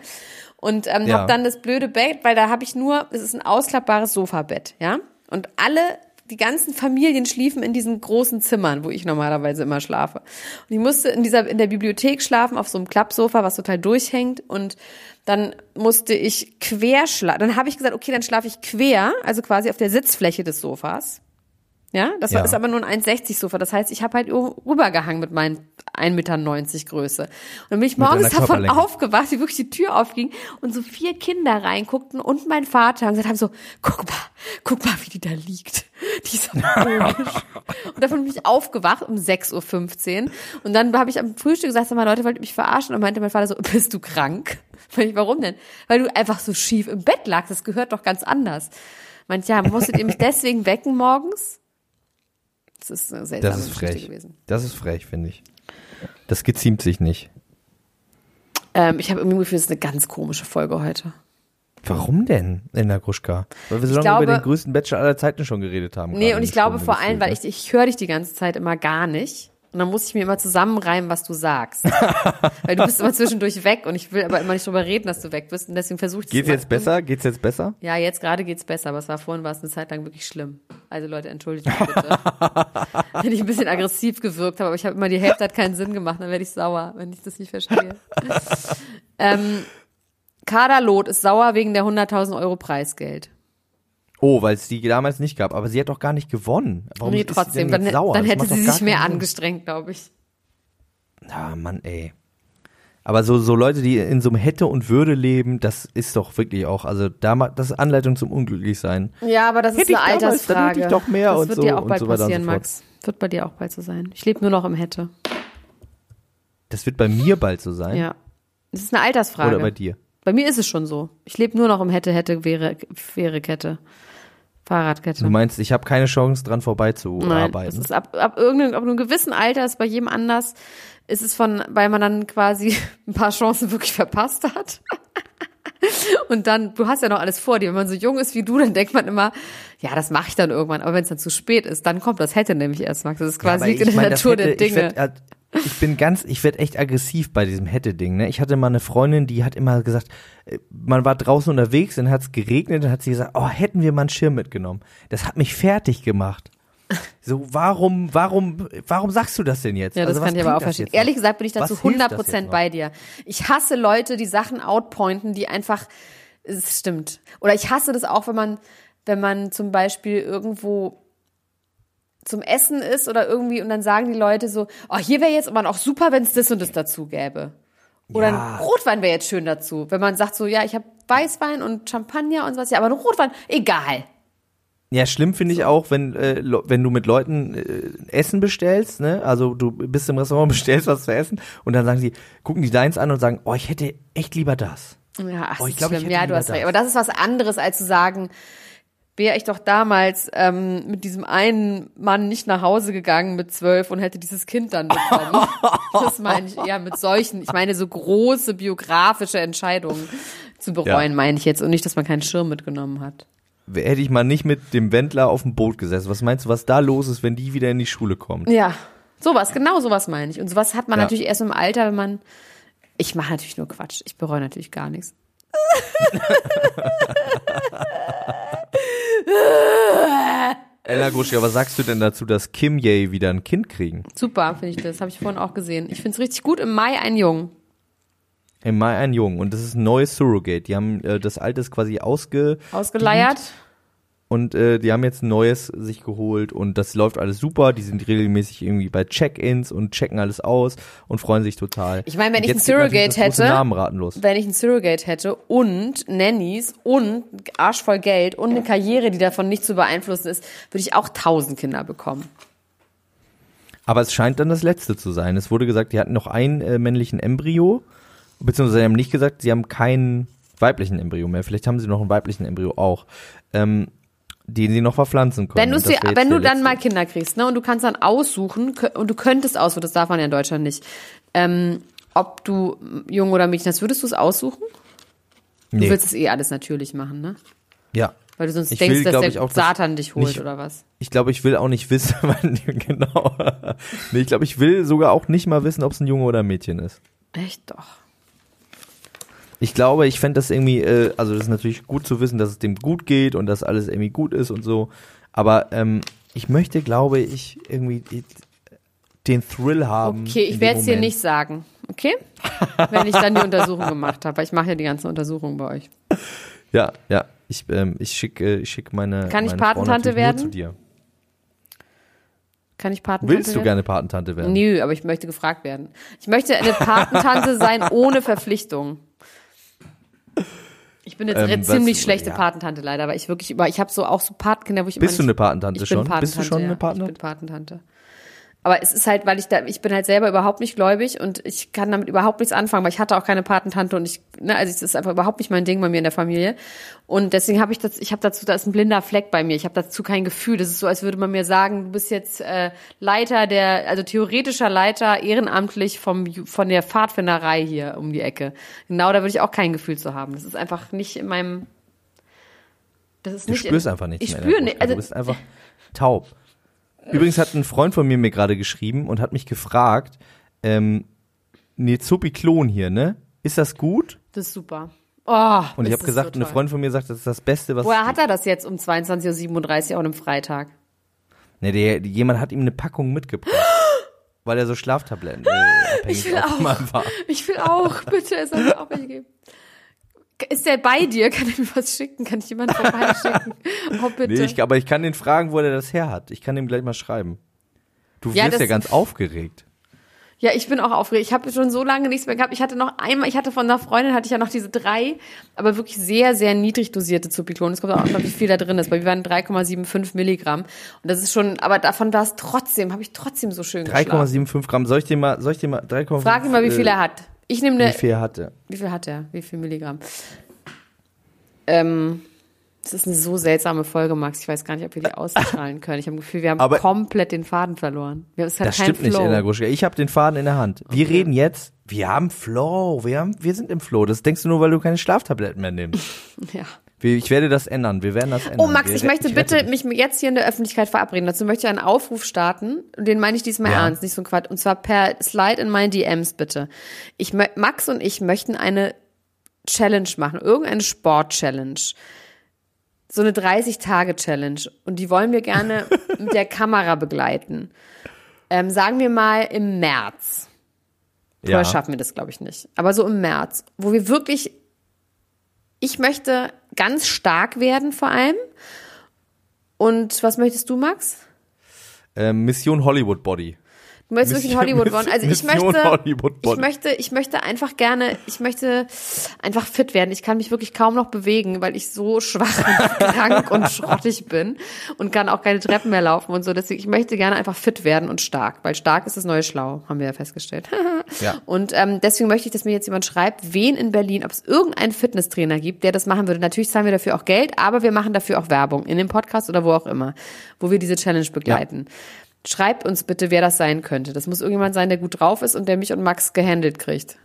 Und ähm, Ja. habe dann das blöde Bett, weil da habe ich nur, es ist ein ausklappbares Sofabett, ja. Und alle, die ganzen Familien schliefen in diesen großen Zimmern, wo ich normalerweise immer schlafe. Und ich musste in dieser, in der Bibliothek schlafen, auf so einem Klappsofa, was total durchhängt. Und dann musste ich quer schlafen. Dann habe ich gesagt, okay, dann schlafe ich quer, also quasi auf der Sitzfläche des Sofas. Ja, das Ja. ist aber nur ein 1,60 Sofa. Das heißt, ich habe halt rübergehangen mit meinen 1,90 Meter Größe. Und dann bin ich morgens davon aufgewacht, wie wirklich die Tür aufging und so vier Kinder reinguckten und mein Vater und gesagt haben so, guck mal, guck mal, wie die da liegt. Die ist so komisch. und davon bin ich aufgewacht um 6.15 Uhr. Und dann habe ich am Frühstück gesagt, sag mal, Leute, wollt ihr mich verarschen? Und meinte mein Vater so, bist du krank? Ich, warum denn? Weil du einfach so schief im Bett lagst. Das gehört doch ganz anders. Meint, ja, musstet ihr mich deswegen wecken morgens? Das ist eine seltsame Das ist Geschichte frech. gewesen. Das ist frech, finde ich. Das geziemt sich nicht. Ähm, ich habe irgendwie Gefühl, das ist eine ganz komische Folge heute. Warum denn, Enda Gruschka? Weil wir so lange glaube- über den größten Bachelor aller Zeiten schon geredet haben. Nee, und ich eine glaube Stunde vor allem, weil ich, ich höre dich die ganze Zeit immer gar nicht. Und dann muss ich mir immer zusammenreimen, was du sagst. weil du bist immer zwischendurch weg und ich will aber immer nicht drüber reden, dass du weg bist. Und deswegen versuche ich Geht's jetzt besser? Geht's jetzt besser? Ja, jetzt gerade geht's besser, aber es war vorhin war es eine Zeit lang wirklich schlimm. Also Leute, entschuldigt mich bitte. wenn ich ein bisschen aggressiv gewirkt habe, aber ich habe immer die Hälfte hat keinen Sinn gemacht, dann werde ich sauer, wenn ich das nicht verstehe. ähm, Kader Loth ist sauer wegen der 100.000 Euro Preisgeld. Oh, weil es die damals nicht gab. Aber sie hat doch gar nicht gewonnen. Warum nee, ist sie trotzdem, denn dann, jetzt sauer? dann hätte sie sich mehr angestrengt, glaube ich. Ah, Mann, ey. Aber so, so Leute, die in so einem Hätte und Würde leben, das ist doch wirklich auch, also da das ist Anleitung zum Unglücklichsein. Ja, aber das Hätte ist eine ich damals, dann Altersfrage. hätte ich doch mehr das und wird so dir auch bald so passieren, so. Max. Wird bei dir auch bald so sein. Ich lebe nur noch im Hätte. Das wird bei mir bald so sein. Ja. Das ist eine Altersfrage. Oder bei dir. Bei mir ist es schon so. Ich lebe nur noch im Hätte, Hätte, wäre, wäre Kette. Fahrradkette. Du meinst, ich habe keine Chance dran Nein, vorbeizuarbeiten. das ist ab, ab, irgendeinem, ab einem gewissen Alter ist bei jedem anders. Ist es von, weil man dann quasi ein paar Chancen wirklich verpasst hat. Und dann, du hast ja noch alles vor dir. Wenn man so jung ist wie du, dann denkt man immer, ja, das mache ich dann irgendwann. Aber wenn es dann zu spät ist, dann kommt das hätte nämlich erst, Max. Das ist quasi aber liegt in der mein, Natur der hätte- Ich, Dinge. werd, ich bin ganz, ich werde echt aggressiv bei diesem Hätte-Ding. Ne? Ich hatte mal eine Freundin, die hat immer gesagt, äh, man war draußen unterwegs, dann hat es geregnet, dann hat sie gesagt, oh, hätten wir mal einen Schirm mitgenommen. Das hat mich fertig gemacht. So, warum, warum, warum sagst du das denn jetzt? Ja, das Also, kann ich aber auch verstehen. Ehrlich gesagt bin ich dazu Was hilft das 100 jetzt Prozent noch? bei dir. Ich hasse Leute, die Sachen outpointen, die einfach, es stimmt. Oder ich hasse das auch, wenn man, wenn man zum Beispiel irgendwo zum Essen ist oder irgendwie und dann sagen die Leute so, oh, hier wäre jetzt aber auch super, wenn es das und das dazu gäbe. Oder Ja. ein Rotwein wäre jetzt schön dazu. Wenn man sagt so, ja, ich habe Weißwein und Champagner und sowas, ja, aber ein Rotwein, egal. Ja, schlimm finde ich auch, wenn, äh, wenn du mit Leuten äh, Essen bestellst, ne? Also du bist im Restaurant, bestellst was zu essen und dann sagen sie, gucken die deins an und sagen, oh, ich hätte echt lieber das. Ja, ach, Oh, ich glaub, schlimm. ja, du hast recht. das. Aber das ist was anderes, als zu sagen, wäre ich doch damals ähm, mit diesem einen Mann nicht nach Hause gegangen mit zwölf und hätte dieses Kind dann bekommen. das meine ich eher mit solchen, ich meine so große biografische Entscheidungen zu bereuen, Ja. meine ich jetzt. Und nicht, dass man keinen Schirm mitgenommen hat. Hätte ich mal nicht mit dem Wendler auf dem Boot gesessen. Was meinst du, was da los ist, wenn die wieder in die Schule kommt? Ja, sowas, genau sowas meine ich. Und sowas hat man Ja. natürlich erst im Alter, wenn man. Ich mache natürlich nur Quatsch. Ich bereue natürlich gar nichts. Ella Gruschka, was sagst du denn dazu, dass Kim Ye wieder ein Kind kriegen? Super, finde ich das. Habe ich vorhin auch gesehen. Ich finde es richtig gut. Im Mai ein Jungen. Im Mai ein Jungen und das ist ein neues Surrogate. Die haben äh, das alte quasi ausge Ausgeleiert. Und äh, die haben jetzt ein neues sich geholt und das läuft alles super. Die sind regelmäßig irgendwie bei Check-ins und checken alles aus und freuen sich total. Ich meine, wenn Und ich ein Surrogate hätte- Namenraten los. Wenn ich ein Surrogate hätte und Nannies und Arsch voll Geld und eine Karriere, die davon nicht zu beeinflussen ist, würde ich auch tausend Kinder bekommen. Aber es scheint dann das letzte zu sein. Es wurde gesagt, die hatten noch einen äh, männlichen Embryo, beziehungsweise sie haben nicht gesagt, sie haben keinen weiblichen Embryo mehr. Vielleicht haben sie noch einen weiblichen Embryo auch, ähm, den sie noch verpflanzen können. Wenn, dir, wenn du dann mal. Kinder kriegst, ne, und du kannst dann aussuchen, und du könntest aussuchen, das darf man ja in Deutschland nicht, ähm, ob du Junge oder Mädchen hast. Würdest du es aussuchen? Du Nee. willst es eh alles natürlich machen, ne? Ja. Weil du sonst Ich denkst, will, dass der ich, auch, Satan dich holt nicht- oder was? Ich glaube, ich will auch nicht wissen, wann, genau. Nee, ich glaube, ich will sogar auch nicht mal wissen, ob es ein Junge oder ein Mädchen ist. Echt doch. Ich glaube, ich fände das irgendwie, äh, also das ist natürlich gut zu wissen, dass es dem gut geht und dass alles irgendwie gut ist und so. Aber ähm, ich möchte, glaube ich, irgendwie den Thrill haben. Okay, ich werde es dir nicht sagen. Okay? Wenn ich dann die Untersuchung gemacht habe. Weil ich mache ja die ganzen Untersuchungen bei euch. Ja, ja. Ich, ähm, ich schicke ich schick meine. Kann ich meine Frau Patentante nur werden? Zu dir. Kann ich Patentante Willst du werden? gerne Patentante werden? Nö, aber ich möchte gefragt werden. Ich möchte eine Patentante sein ohne Verpflichtung. Ich bin jetzt Ähm, eine was- ziemlich schlechte ja. Patentante leider, weil ich wirklich über, ich habe so auch so Patenkinder, wo ich Bist du immer eine Patentante ich schon? Patentante, Bist du schon ja. eine Ich Patentante? bin Patentante. Aber es ist halt, weil ich da, ich bin halt selber überhaupt nicht gläubig und ich kann damit überhaupt nichts anfangen, weil ich hatte auch keine Patentante und ich, ne, also es ist einfach überhaupt nicht mein Ding bei mir in der Familie. Und deswegen habe ich das, ich habe dazu, da ist ein blinder Fleck bei mir. Ich habe dazu kein Gefühl. Das ist so, als würde man mir sagen, du bist jetzt äh, Leiter der, also theoretischer Leiter ehrenamtlich vom von der Pfadfinderei hier um die Ecke. Genau, da würde ich auch kein Gefühl zu haben. Das ist einfach nicht in meinem. Das ist Du nicht spürst in, einfach nichts Ich spüre nicht. Brust. Also, du bist einfach taub. Übrigens hat ein Freund von mir mir gerade geschrieben und hat mich gefragt, ähm, Nezopiklon hier, ne? Ist das gut? das ist super. Oh, Und ich habe gesagt, so eine. Freundin von mir sagt, das ist das Beste, was Woher hat er das jetzt um 22.37 Uhr an einem Freitag? Ne, der, jemand hat ihm eine Packung mitgebracht. weil er so Schlaftabletten äh, abhängig will auch. war. Ich will auch, bitte, es soll mir auch welche geben. Ist der bei dir? Kann er mir was schicken? Kann ich jemanden vorbeischicken? Oh, bitte. Nee, ich, aber ich kann den fragen, wo er das her hat. Ich kann ihm gleich mal schreiben. Du Ja, wirst ja ganz aufgeregt. Ja, ich bin auch aufgeregt. Ich habe schon so lange nichts mehr gehabt. Ich hatte noch einmal, ich hatte von einer Freundin, hatte ich ja noch diese drei, aber wirklich sehr, sehr niedrig dosierte Zupiklon. Es kommt auch noch, wie viel da drin ist, weil wir waren 3,75 Milligramm. Und das ist schon, aber davon war es trotzdem, habe ich trotzdem so schön geschlafen. 3,75 Gramm. Soll ich dir mal, soll ich dir mal 3,5? Frag ihn mal, wie viel äh, er hat. Ich nehme eine, Wie viel er hatte? Wie viel hat er? Wie viel Milligramm? Ähm, das ist eine so seltsame Folge, Max. Ich weiß gar nicht, ob wir die ausstrahlen können. Ich habe das Gefühl, wir haben Aber- komplett den Faden verloren. Wir haben es halt Das stimmt nicht, Flow. Elena Gruschka. Ich habe den Faden in der Hand. Wir reden jetzt, wir haben Flow, wir, haben, wir sind im Flow. Das denkst du nur, weil du keine Schlaftabletten mehr nimmst. Ja. Ich werde das ändern, wir werden das ändern. Oh, Max, ich möchte rette bitte mich jetzt hier in der Öffentlichkeit verabreden. Dazu möchte ich einen Aufruf starten. Und den meine ich diesmal Ja. ernst, nicht so ein Quatsch. Und zwar per Slide in meine DMs, bitte. Ich, Max und ich möchten eine Challenge machen. Irgendeine Sport-Challenge. So eine 30-Tage-Challenge. Und die wollen wir gerne mit der Kamera begleiten. Ähm, sagen wir mal im März. ja. Vorher schaffen wir das, glaube ich, nicht. Aber so im März, wo wir wirklich, ich möchte ganz stark werden vor allem. Und was möchtest du, Max? Ähm, Mission Hollywood Body. Du möchtest wirklich Mission- Hollywood wollen. Also ich Mission möchte, ich möchte, ich möchte einfach gerne, ich möchte einfach fit werden. Ich kann mich wirklich kaum noch bewegen, weil ich so schwach und krank und schrottig bin und kann auch keine Treppen mehr laufen und so. Deswegen, ich möchte gerne einfach fit werden und stark, weil stark ist das neue Schlau, haben wir ja festgestellt. Ja. Und ähm, deswegen möchte ich, dass mir jetzt jemand schreibt, wen in Berlin, ob es irgendeinen Fitnesstrainer gibt, der das machen würde. Natürlich zahlen wir dafür auch Geld, aber wir machen dafür auch Werbung in dem Podcast oder wo auch immer, wo wir diese Challenge begleiten. Schreibt uns bitte, wer das sein könnte. Das muss irgendjemand sein, der gut drauf ist und der mich und Max gehandelt kriegt.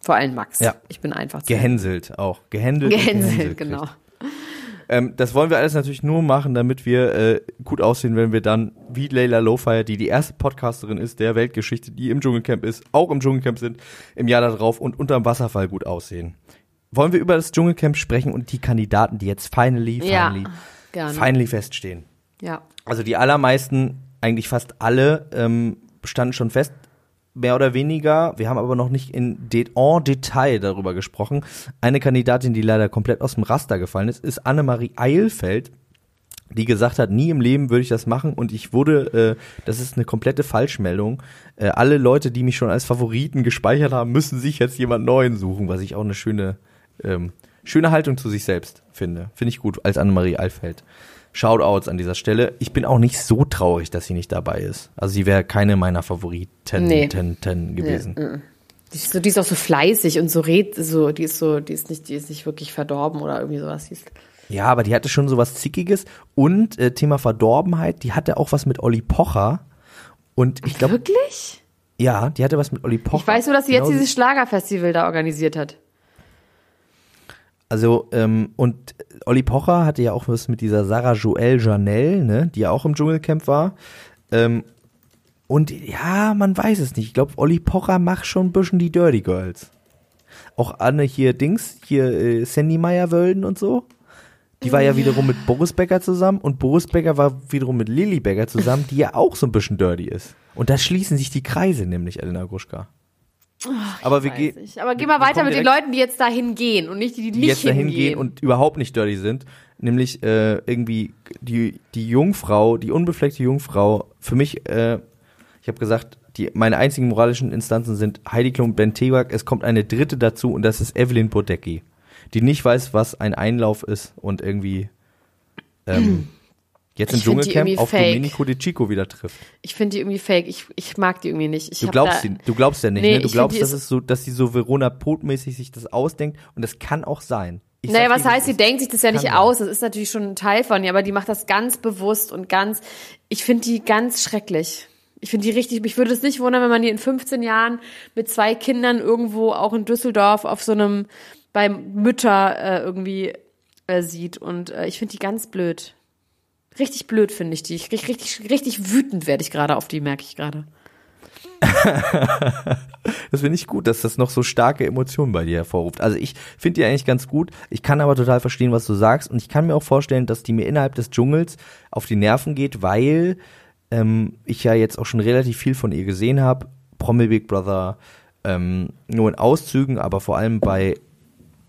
Vor allem Max. Ja. Ich bin einfach zu Gehänselt auch. Gehändelt. gehänselt. Genau. Ähm, das wollen wir alles natürlich nur machen, damit wir äh, gut aussehen, wenn wir dann, wie Leila Lowfire, die die erste Podcasterin ist der Weltgeschichte, die im Dschungelcamp ist, auch im Dschungelcamp sind, im Jahr darauf und unterm Wasserfall gut aussehen. Wollen wir über das Dschungelcamp sprechen und die Kandidaten, die jetzt finally, Ja, finally, gerne. finally feststehen? Ja. Also die allermeisten, eigentlich fast alle, ähm, standen schon fest, mehr oder weniger. Wir haben aber noch nicht in, de en Detail darüber gesprochen. Eine Kandidatin, die leider komplett aus dem Raster gefallen ist, ist Annemarie Eilfeld, die gesagt hat, nie im Leben würde ich das machen und ich wurde, äh, das ist eine komplette Falschmeldung. Äh, alle Leute, die mich schon als Favoriten gespeichert haben, müssen sich jetzt jemand Neuen suchen, was ich auch eine schöne, ähm, schöne Haltung zu sich selbst finde. Finde ich gut als Annemarie Eilfeld. Shoutouts an dieser Stelle. Ich bin auch nicht so traurig, dass sie nicht dabei ist. Also sie wäre keine meiner Favoriten Nee. ten, ten gewesen. Die ist, so, die ist auch so fleißig und so red, so, die ist so, die ist nicht, die ist nicht wirklich verdorben oder irgendwie sowas. Die ist, Ja, aber die hatte schon so was Zickiges. Und äh, Thema Verdorbenheit, die hatte auch was mit Olli Pocher. Und ich glaube, wirklich? Ja, die hatte was mit Olli Pocher. Ich weiß nur, dass sie jetzt Genau, dieses Schlagerfestival da organisiert hat. Also, ähm, und Olli Pocher hatte ja auch was mit dieser Sarah Joelle Janelle, ne, die ja auch im Dschungelcamp war. Ähm, und ja, man weiß es nicht. Ich glaube, Olli Pocher macht schon ein bisschen die Dirty Girls. Auch Anne hier Dings, hier äh, Sandy Meyer-Wölden und so. Die war ja wiederum mit Boris Becker zusammen und Boris Becker war wiederum mit Lilly Becker zusammen, die ja auch so ein bisschen dirty ist. Und da schließen sich die Kreise nämlich, Elena Gruschka. Aber wir gehen. Aber geh mal wir weiter mit den Leuten, die jetzt dahin gehen und nicht die, die die nicht jetzt dahin hingehen. gehen und überhaupt nicht dirty sind. Nämlich äh, irgendwie die, die Jungfrau, die unbefleckte Jungfrau. Für mich, äh, ich habe gesagt, die, meine einzigen moralischen Instanzen sind Heidi Klum, Ben Tewak. Es kommt eine dritte dazu und das ist Evelyn Bodecki, die nicht weiß, was ein Einlauf ist und irgendwie ähm, jetzt im Ich die Dschungelcamp auf fake. Domenico De Chico wieder trifft. Ich finde die irgendwie fake. Ich, ich mag die irgendwie nicht. Ich Du glaubst, da, sie, du glaubst ja nicht, Nee, ne? Du glaubst, die dass es so, dass sie so Verona Pot-mäßig sich das ausdenkt und das kann auch sein. Ich Naja, was dir, heißt, sie denkt sich das ja nicht sein. aus. Das ist natürlich schon ein Teil von ihr, aber die macht das ganz bewusst und ganz, ich finde die ganz schrecklich. Ich finde die richtig, mich würde es nicht wundern, wenn man die in 15 Jahren mit zwei Kindern irgendwo auch in Düsseldorf auf so einem, bei Mütter äh, irgendwie äh, sieht. Und äh, ich finde die ganz blöd. Richtig blöd finde ich die. Ich, richtig, richtig, wütend werde ich gerade auf die, merke ich gerade. Das finde ich gut, dass das noch so starke Emotionen bei dir hervorruft. Also ich finde die eigentlich ganz gut. Ich kann aber total verstehen, was du sagst. Und ich kann mir auch vorstellen, dass die mir innerhalb des Dschungels auf die Nerven geht, weil ähm, ich ja jetzt auch schon relativ viel von ihr gesehen habe. Promi Big Brother, ähm, nur in Auszügen, aber vor allem bei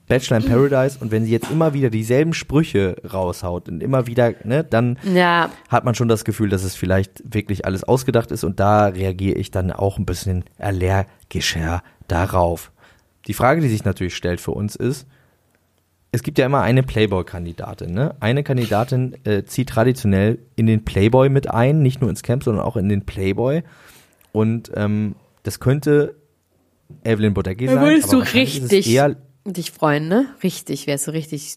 Bachelor in Paradise. Und wenn sie jetzt immer wieder dieselben Sprüche raushaut und immer wieder, ne, dann Ja, hat man schon das Gefühl, dass es vielleicht wirklich alles ausgedacht ist und da reagiere ich dann auch ein bisschen allergischer darauf. Die Frage, die sich natürlich stellt für uns ist, es gibt ja immer eine Playboy-Kandidatin, ne? Eine Kandidatin äh, zieht traditionell in den Playboy mit ein, nicht nur ins Camp, sondern auch in den Playboy. Und ähm, das könnte Evelyn Bodecki sein. da würdest du richtig Eher, dich freuen, ne? Richtig, wärst du richtig,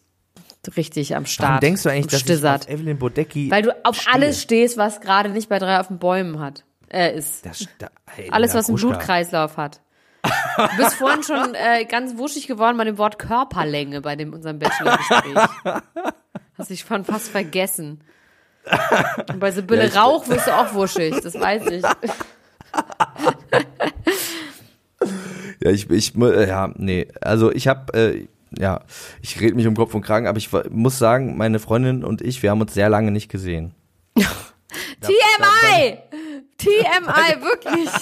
richtig am Start. warum denkst du eigentlich, dass ich Stissert. auf Evelyn Bodecki Weil du auf stehe? alles stehst, was gerade nicht bei drei auf den Bäumen hat. Äh, ist. Das, da, hey, alles, was einen. Blutkreislauf hat. Du bist vorhin schon äh, ganz wuschig geworden bei dem Wort Körperlänge bei dem unserem Bachelor-Gespräch. Hast dich schon fast vergessen. Und bei Sibylle Ja, ich- Rauch wirst du auch wuschig, das weiß ich. Ja, ich, ich, äh, ja, nee, also ich habe, äh, ja, ich rede mich um Kopf und Kragen, aber ich muss sagen, meine Freundin und ich, wir haben uns sehr lange nicht gesehen. TMI! TMI, wirklich.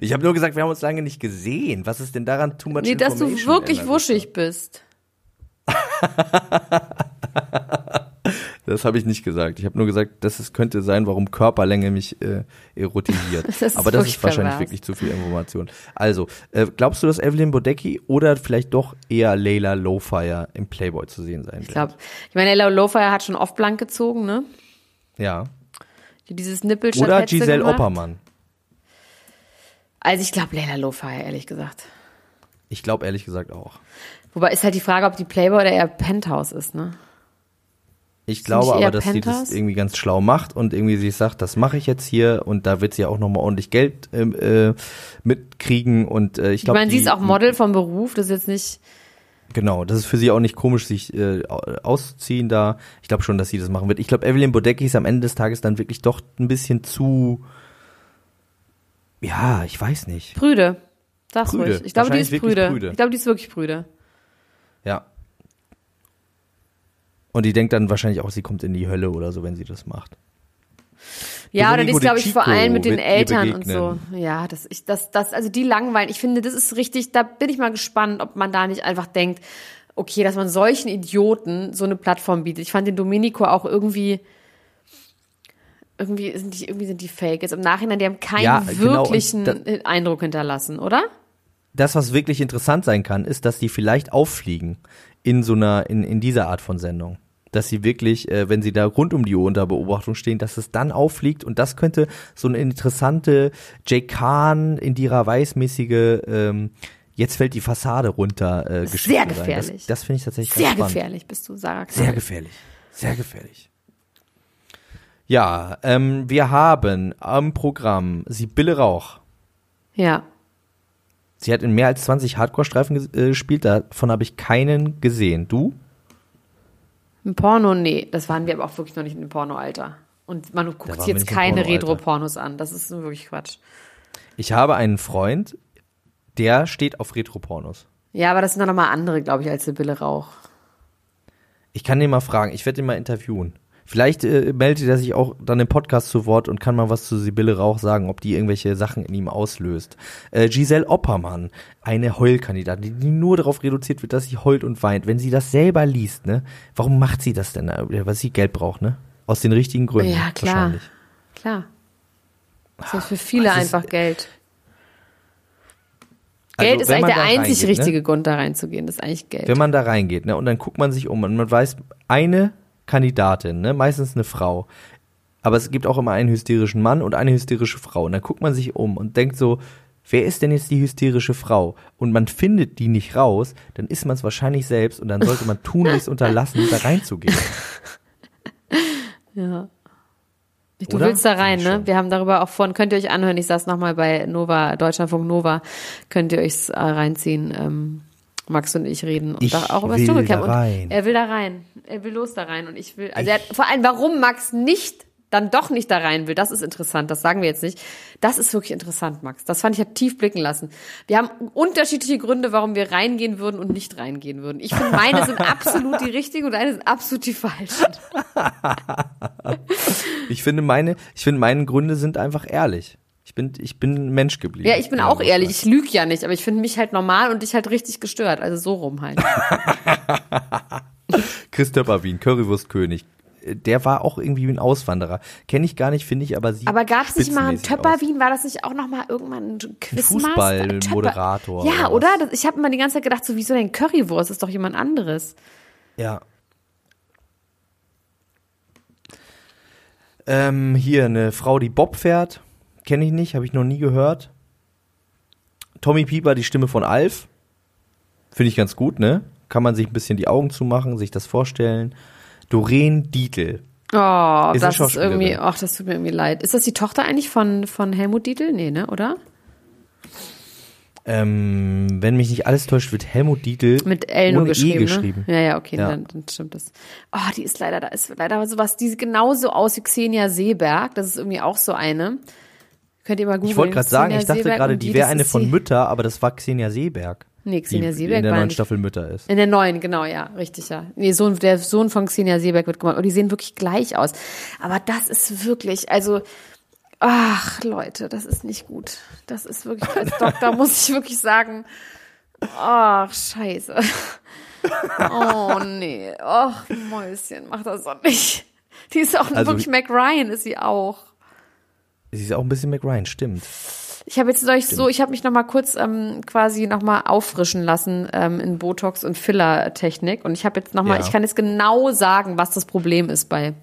Ich habe nur gesagt, wir haben uns lange nicht gesehen. Was ist denn daran too much Nee, dass du wirklich wuschig bist. Das habe ich nicht gesagt. Ich habe nur gesagt, dass es könnte sein, warum Körperlänge mich äh, erotisiert. Das ist Aber das ist wahrscheinlich wirklich zu viel Information. Also, äh, glaubst du, dass Evelyn Bodecki oder vielleicht doch eher Layla Lowfire im Playboy zu sehen sein Ich wird? glaube, ich meine, Ella Lowfire hat schon oft blank gezogen, ne? Ja. Die Dieses Nippel Oder Giselle Oppermann. Also ich glaube Layla Lowfire, ehrlich gesagt. Ich glaube ehrlich gesagt auch. Wobei ist halt die Frage, ob die Playboy oder eher Penthouse ist, ne? Ich nicht glaube aber, dass sie Penthouse? das irgendwie ganz schlau macht und irgendwie sich sagt, das mache ich jetzt hier und da wird sie auch nochmal ordentlich Geld ähm, äh, mitkriegen und äh, ich Ich glaube, meine, sie ist auch Model vom Beruf, das ist jetzt nicht. Genau, das ist für sie auch nicht komisch, sich äh, auszuziehen da. Ich glaube schon, dass sie das machen wird. Ich glaube, Evelyn Bodecki ist am Ende des Tages dann wirklich doch ein bisschen zu, ja, ich weiß nicht. Prüde. Sag's Prüde. ruhig. Ich glaube, die ist wirklich prüde. prüde. Ich glaube, die ist wirklich prüde. Ja. Und die denkt dann wahrscheinlich auch, sie kommt in die Hölle oder so, wenn sie das macht. Ja, oder die ist, glaube ich, vor allem mit den Eltern und so. Ja, das, ich, das, das, also die langweilen. Ich finde, das ist richtig, da bin ich mal gespannt, ob man da nicht einfach denkt, okay, dass man solchen Idioten so eine Plattform bietet. Ich fand den Domenico auch irgendwie, irgendwie sind die, irgendwie sind die fake. Jetzt im Nachhinein, die haben keinen Ja, genau, wirklichen da- Eindruck hinterlassen, oder? Das, was wirklich interessant sein kann, ist, dass die vielleicht auffliegen in so einer, in, in dieser Art von Sendung. Dass sie wirklich, äh, wenn sie da rund um die Uhr unter Beobachtung stehen, dass es dann auffliegt und das könnte so eine interessante Jay Kahn, Indira Weiß-mäßige, ähm, jetzt fällt die Fassade runter, äh, Geschichte Sehr sein. gefährlich. Das, das finde ich tatsächlich Sehr gefährlich bist du, Sarah. Sehr gefährlich. Sehr gefährlich. Ja, ähm, wir haben am Programm Sibylle Rauch. Ja. Sie hat in mehr als 20 Hardcore-Streifen äh, gespielt, davon habe ich keinen gesehen. Du? Ein Porno, nee, das waren wir aber auch wirklich noch nicht in dem Pornoalter. Und man guckt sich jetzt im keine. Retro-Pornos an. Das ist wirklich Quatsch. Ich habe einen Freund, der steht auf Retro-Pornos. Ja, aber das sind dann nochmal andere, glaube ich, als Sibylle Rauch. Ich kann den mal fragen, ich werde ihn mal interviewen. Vielleicht äh, meldet er sich auch dann im Podcast zu Wort und kann mal was zu Sibylle Rauch sagen, ob die irgendwelche Sachen in ihm auslöst. Äh, Giselle Oppermann, eine Heulkandidatin, die, nur darauf reduziert wird, dass sie heult und weint. Wenn sie das selber liest, ne, warum macht sie das denn? Äh, Weil sie Geld braucht, ne? Aus den richtigen Gründen. Ja, klar. Wahrscheinlich. Klar. Das ist für viele Das ist- einfach Geld. Also, Geld ist eigentlich der einzig ne? richtige Grund, da reinzugehen. Das ist eigentlich Geld. Wenn man da reingeht, ne, und dann guckt man sich um und man weiß, eine Kandidatin, ne, meistens eine Frau, aber es gibt auch immer einen hysterischen Mann und eine hysterische Frau. Und dann guckt man sich um und denkt so, wer ist denn jetzt die hysterische Frau? Und man findet die nicht raus, dann ist man es wahrscheinlich selbst und dann sollte man tunlichst unterlassen, da reinzugehen. ja. Du Oder? willst da rein, ne? Wir haben darüber auch vorhin, könnt ihr euch anhören, ich saß nochmal bei Nova, Deutschlandfunk Nova, könnt ihr euch äh, reinziehen. Ähm, Max und ich reden und Ich da auch über das Dschungelcamp. da Und. Er will da rein. Er will los da rein und ich will. Also er hat, vor allem, warum Max nicht dann doch nicht da rein will, das ist interessant. Das sagen wir jetzt nicht. Das ist wirklich interessant, Max. Das fand ich hat tief blicken lassen. Wir haben unterschiedliche Gründe, warum wir reingehen würden und nicht reingehen würden. Ich finde, meine sind absolut die richtigen und deine sind absolut die falschen. Ich finde meine, ich finde meine Gründe sind einfach ehrlich. Ich bin, ich bin ein Mensch geblieben. Ja, ich bin auch ehrlich, ich lüge ja nicht, aber ich finde mich halt normal und dich halt richtig gestört. Also so rum halt. Christopher Wien, Currywurstkönig. Der war auch irgendwie ein Auswanderer. Kenne ich gar nicht, finde ich, aber sie. Aber gab es nicht mal einen. Töpper-Wien? War das nicht auch noch mal irgendwann ein Quizmaster? Fußballmoderator Ja, oder oder? ich habe immer die ganze Zeit gedacht, so wieso denn Currywurst? Ist doch jemand anderes. Ja. Ähm, hier eine Frau, die Bob fährt. Kenne ich nicht, habe ich noch nie gehört. Tommy Pieper, die Stimme von Alf. Finde ich ganz gut, ne? Kann man sich ein bisschen die Augen zumachen, sich das vorstellen. Doreen Dietl. Oh, Ist das ist irgendwie, ach, das tut mir irgendwie leid. Ist das die Tochter eigentlich von, von Helmut Dietl? Nee, ne, oder? Ähm, wenn mich nicht alles täuscht, wird Helmut Dietl Mit L nur geschrieben, E geschrieben. Ne? Ja, ja, okay, Ja. Dann, dann stimmt das. Oh, die ist leider, da ist leider sowas, die sieht genauso aus wie Xenia Seeberg. Das ist irgendwie auch so eine. Könnt ihr mal googeln. Ich wollte gerade sagen, Xenia ich dachte Seeberg gerade, die wäre eine von Mütter, aber das war Xenia Seeberg. Nee, Xenia die Seeberg in der neuen Staffel Mütter ist. In der neuen, genau, ja, richtig, ja. Nee, Sohn, der Sohn von Xenia Seeberg wird gemacht. Und die sehen wirklich gleich aus. Aber das ist wirklich, also, ach, Leute, das ist nicht gut. Das ist wirklich, als Doktor muss ich wirklich sagen, ach, scheiße. Oh, nee. Ach, Mäuschen, mach das doch nicht. Die ist auch Also wirklich Mac Ryan, ist sie auch. Sie ist auch ein bisschen McRyan, stimmt. Ich habe jetzt euch so, ich habe mich noch mal kurz ähm, quasi noch mal auffrischen lassen ähm, in Botox und Filler-Technik und ich habe jetzt noch mal, Ja. ich kann jetzt genau sagen, was das Problem ist bei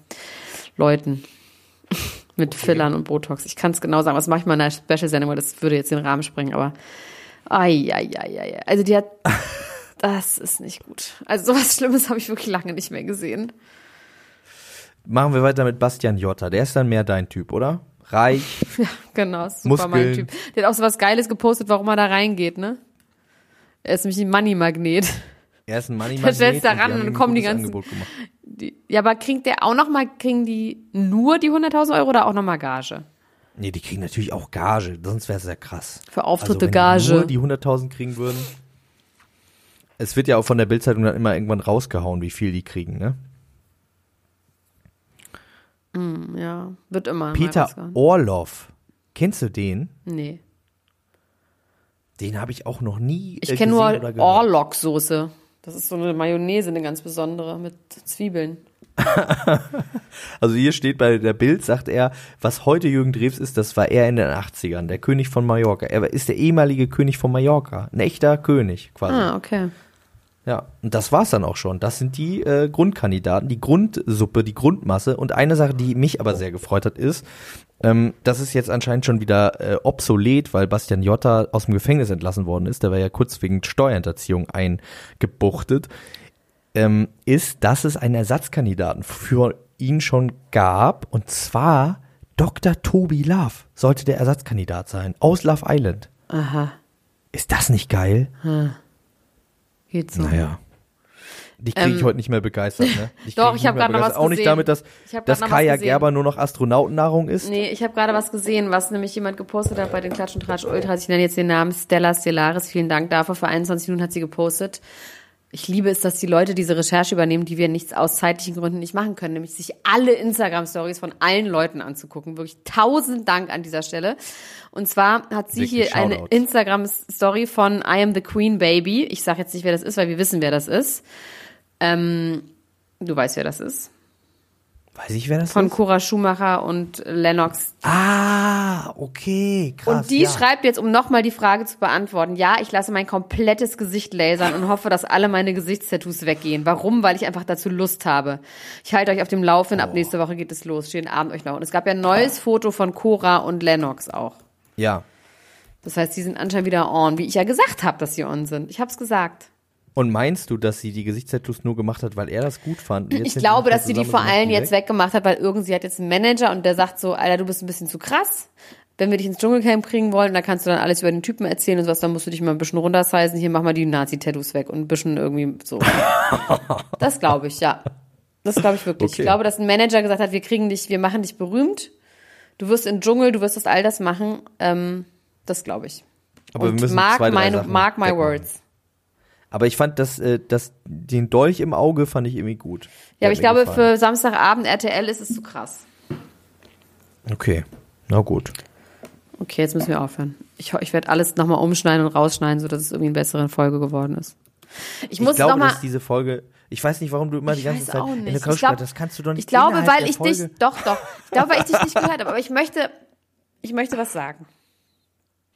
Leuten mit Fillern und Botox. Ich kann es genau sagen. Was mache ich mal in einer Special-Sendung, weil das würde jetzt den Rahmen sprengen, aber ai, ai, ai, ai. Also die hat, das ist nicht gut. Also sowas Schlimmes habe ich wirklich lange nicht mehr gesehen. Machen wir weiter mit Bastian Jotta. Der ist dann mehr dein Typ, oder? Reich. Ja, genau, super mein. Typ. Der hat auch so was Geiles gepostet, warum er da reingeht, ne? Er ist nämlich ein Money-Magnet. Er ist ein Money Da stellst du da ran und ein kommen die ganzen-. Die, ja, aber kriegt der auch noch mal, kriegen die nur die 100.000 Euro oder auch noch mal Gage? Nee, die kriegen natürlich auch Gage, sonst wäre es ja krass. Für Auftritte also, wenn Gage. Die nur die 100.000 kriegen würden. Es wird ja auch von der Bildzeitung dann immer irgendwann rausgehauen, wie viel die kriegen, ne? Ja, wird immer. Peter. Orloff. Kennst du den? Nee. Den habe ich auch noch nie Ich äh, kenne nur. Orlock-Soße. Das ist so eine Mayonnaise, eine ganz besondere, mit Zwiebeln. Also hier steht bei der Bild, sagt er, was heute Jürgen Drews ist, das war er in den 80ern, der König von Mallorca. Er ist der ehemalige König von Mallorca. Ein echter König quasi. Ah, okay. Ja, und das war's dann auch schon. Das sind die äh, Grundkandidaten, die Grundsuppe, die Grundmasse. Und eine Sache, die mich aber sehr gefreut hat, ist, ähm, das ist jetzt anscheinend schon wieder äh, obsolet, weil Bastian Jotta aus dem Gefängnis entlassen worden ist. Der war ja kurz wegen Steuerhinterziehung eingebuchtet. Ähm, ist, dass es einen Ersatzkandidaten für ihn schon gab. Und zwar Dr. Toby Love sollte der Ersatzkandidat sein aus Love Island. Aha. Ist das nicht geil? Geht so. Naja. Dich kriege ich heute nicht mehr begeistert, ne? Ähm, doch, ich hab nicht mehr grad noch was begeistert. Auch nicht gesehen. damit, dass, Ich dass Kaya gesehen. Gerber nur noch Astronautennahrung ist. Nee, ich habe gerade was gesehen, was nämlich jemand gepostet hat bei den Klatsch und Tratsch Ultras. Ich nenne jetzt den Namen Stella Stellaris. Vielen Dank dafür. Vor 21 Minuten hat sie gepostet. Ich liebe es, dass die Leute diese Recherche übernehmen, die wir nichts aus zeitlichen Gründen nicht machen können, nämlich sich alle Instagram-Stories von allen Leuten anzugucken. Wirklich tausend Dank an dieser Stelle. Und zwar hat sie Wirklich hier eine Shoutouts. Instagram-Story von I am the Queen Baby. Ich sage jetzt nicht, wer das ist, weil wir wissen, wer das ist. Ähm, du weißt, wer das ist. Weiß ich, wer das Von ist? Cora Schumacher und Lennox Ah, okay, krass. Und die ja. schreibt jetzt, um nochmal die Frage zu beantworten, ja, ich lasse mein komplettes Gesicht lasern und hoffe, dass alle meine Gesichtstattoos weggehen. Warum? Weil ich einfach dazu Lust habe. Ich halte euch auf dem Laufenden, ab nächste Woche geht es los. Schönen Abend euch noch. Und es gab ja ein neues Foto von Cora und Lennox auch. Ja. Das heißt, die sind anscheinend wieder on, wie ich ja gesagt habe, dass sie on sind. Ich habe es gesagt. Und meinst du, dass sie die Gesichtstattoos nur gemacht hat, weil er das gut fand? Ich glaube, dass sie die vor allem jetzt weg? weggemacht hat, weil irgendwie sie hat jetzt einen Manager und der sagt so, Alter, du bist ein bisschen zu krass. Wenn wir dich ins Dschungelcamp kriegen wollen, dann kannst du dann alles über den Typen erzählen und sowas, dann musst du dich mal ein bisschen runtersizen. Hier, mach mal die Nazi-Tattoos weg und ein bisschen irgendwie so. das glaube ich, ja. Das glaube ich wirklich. Okay. Ich glaube, dass ein Manager gesagt hat, wir kriegen dich, wir machen dich berühmt. Du wirst in den Dschungel, du wirst das all das machen. Ähm, das glaube ich. Aber und wir müssen mark, zwei, drei meine, mark my wegmachen. words. Aber ich fand das, äh, das, den Dolch im Auge fand ich irgendwie gut. Ja, aber ich glaube, gefallen. für Samstagabend RTL ist es zu krass. Okay, na gut. Okay, jetzt müssen wir aufhören. Ich, ich werde alles nochmal umschneiden und rausschneiden, sodass es irgendwie eine bessere Folge geworden ist. Ich muss ich glaube, nochmal. dass diese Folge, ich weiß nicht, warum du immer die ganze Zeit in der Couch glaub- das kannst du doch nicht Ich glaube, weil ich Folge. dich. Doch, doch. Ich glaube, weil ich dich nicht gehört habe. Aber ich möchte. Ich möchte was sagen.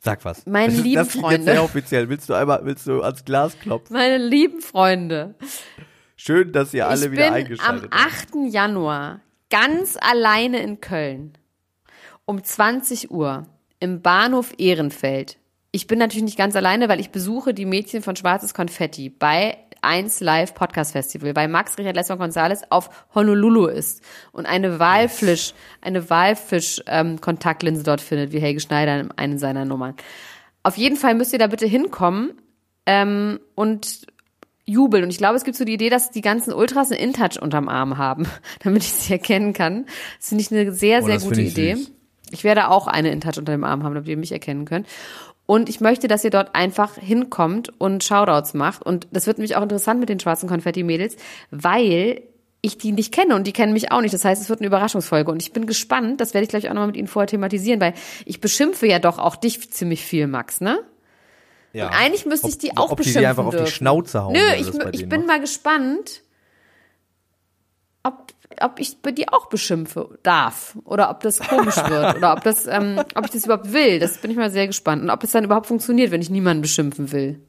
Sag was. Meine das, lieben das klingt Freunde. Jetzt sehr offiziell. Willst du einmal, willst du ans Glas klopfen? Meine lieben Freunde. Schön, dass ihr alle ich wieder bin am eingeschaltet habt. 8. Januar ganz alleine in Köln. Um 20 Uhr im Bahnhof Ehrenfeld. Ich bin natürlich nicht ganz alleine, weil ich besuche die Mädchen von Schwarzes Konfetti bei 1 Live Podcast Festival, weil Max Richard Lessmann Gonzales auf Honolulu ist und eine Walfisch, eine Walfisch ähm, Kontaktlinse dort findet, wie Helge Schneider in einer seiner Nummern. Auf jeden Fall müsst ihr da bitte hinkommen ähm, und jubeln. Und ich glaube, es gibt so die Idee, dass die ganzen Ultras eine InTouch unterm Arm haben, damit ich sie erkennen kann. Das finde ich eine sehr, Oh, sehr gute Idee. süß. Ich werde auch eine InTouch unter dem Arm haben, damit ihr mich erkennen könnt. Und ich möchte, dass ihr dort einfach hinkommt und Shoutouts macht. Und das wird nämlich auch interessant mit den schwarzen Konfetti-Mädels, weil ich die nicht kenne und die kennen mich auch nicht. Das heißt, es wird eine Überraschungsfolge. Und ich bin gespannt, das werde ich gleich auch nochmal mit Ihnen vorher thematisieren, weil ich beschimpfe ja doch auch dich ziemlich viel, Max, ne? Ja. Und eigentlich müsste ich die Ob- auch ob die beschimpfen dir einfach auf die dürfen. Schnauze hauen, Nö, ich, ich bin machst. mal gespannt, ob, ob ich bei dir auch beschimpfe darf oder ob das komisch wird oder ob das, ähm, ob ich das überhaupt will. Das bin ich mal sehr gespannt und ob das dann überhaupt funktioniert, wenn ich niemanden beschimpfen will.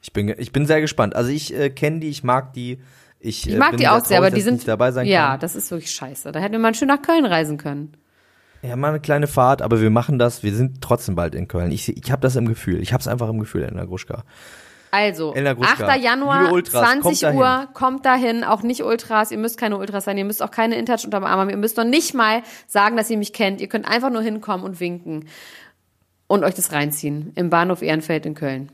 Ich bin, ich bin sehr gespannt. Also ich äh, kenne die, ich mag die. Ich, Ich äh, mag die auch traurig, sehr, aber die sind dabei sein ja, kann. das ist wirklich scheiße. Da hätten wir mal schön nach Köln reisen können. Ja, mal eine kleine Fahrt, aber wir machen das. Wir sind trotzdem bald in Köln. Ich, ich habe das im Gefühl. Ich habe es einfach im Gefühl, Elena Gruschka. Also, Elena Gruschka, 8. Januar, Ultras, 20 kommt dahin. Uhr, kommt dahin, auch nicht Ultras, ihr müsst keine Ultras sein, ihr müsst auch keine InTouch unterm Arm haben, ihr müsst noch nicht mal sagen, dass ihr mich kennt, ihr könnt einfach nur hinkommen und winken und euch das reinziehen im Bahnhof Ehrenfeld in Köln.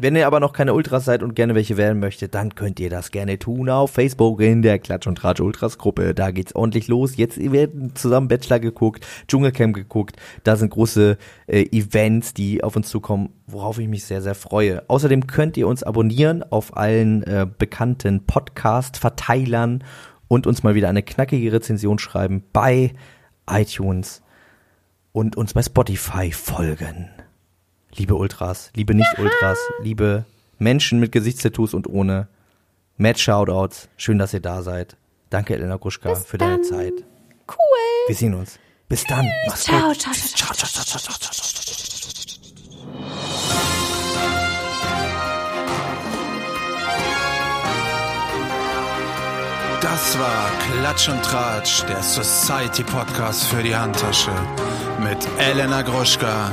Wenn ihr aber noch keine Ultras seid und gerne welche werden möchtet, dann könnt ihr das gerne tun auf Facebook in der Klatsch und Tratsch Ultras Gruppe. Da geht's ordentlich los. Jetzt werden zusammen Bachelor geguckt, Dschungelcamp geguckt. Da sind große äh, Events, die auf uns zukommen, worauf ich mich sehr, sehr freue. Außerdem könnt ihr uns abonnieren auf allen äh, bekannten Podcast-Verteilern und uns mal wieder eine knackige Rezension schreiben bei iTunes und uns bei Spotify folgen. Liebe Ultras, liebe Nicht-Ultras, liebe Menschen mit Gesichtstattoos und ohne. Mad Shoutouts, schön, dass ihr da seid. Danke, Elena Gruschka, für deine dann. Zeit. Cool. Wir sehen uns. Bis dann. Mach's Ciao, gut. ciao, ciao, ciao. Das war Klatsch und Tratsch, der Society Podcast für die Handtasche mit Elena Gruschka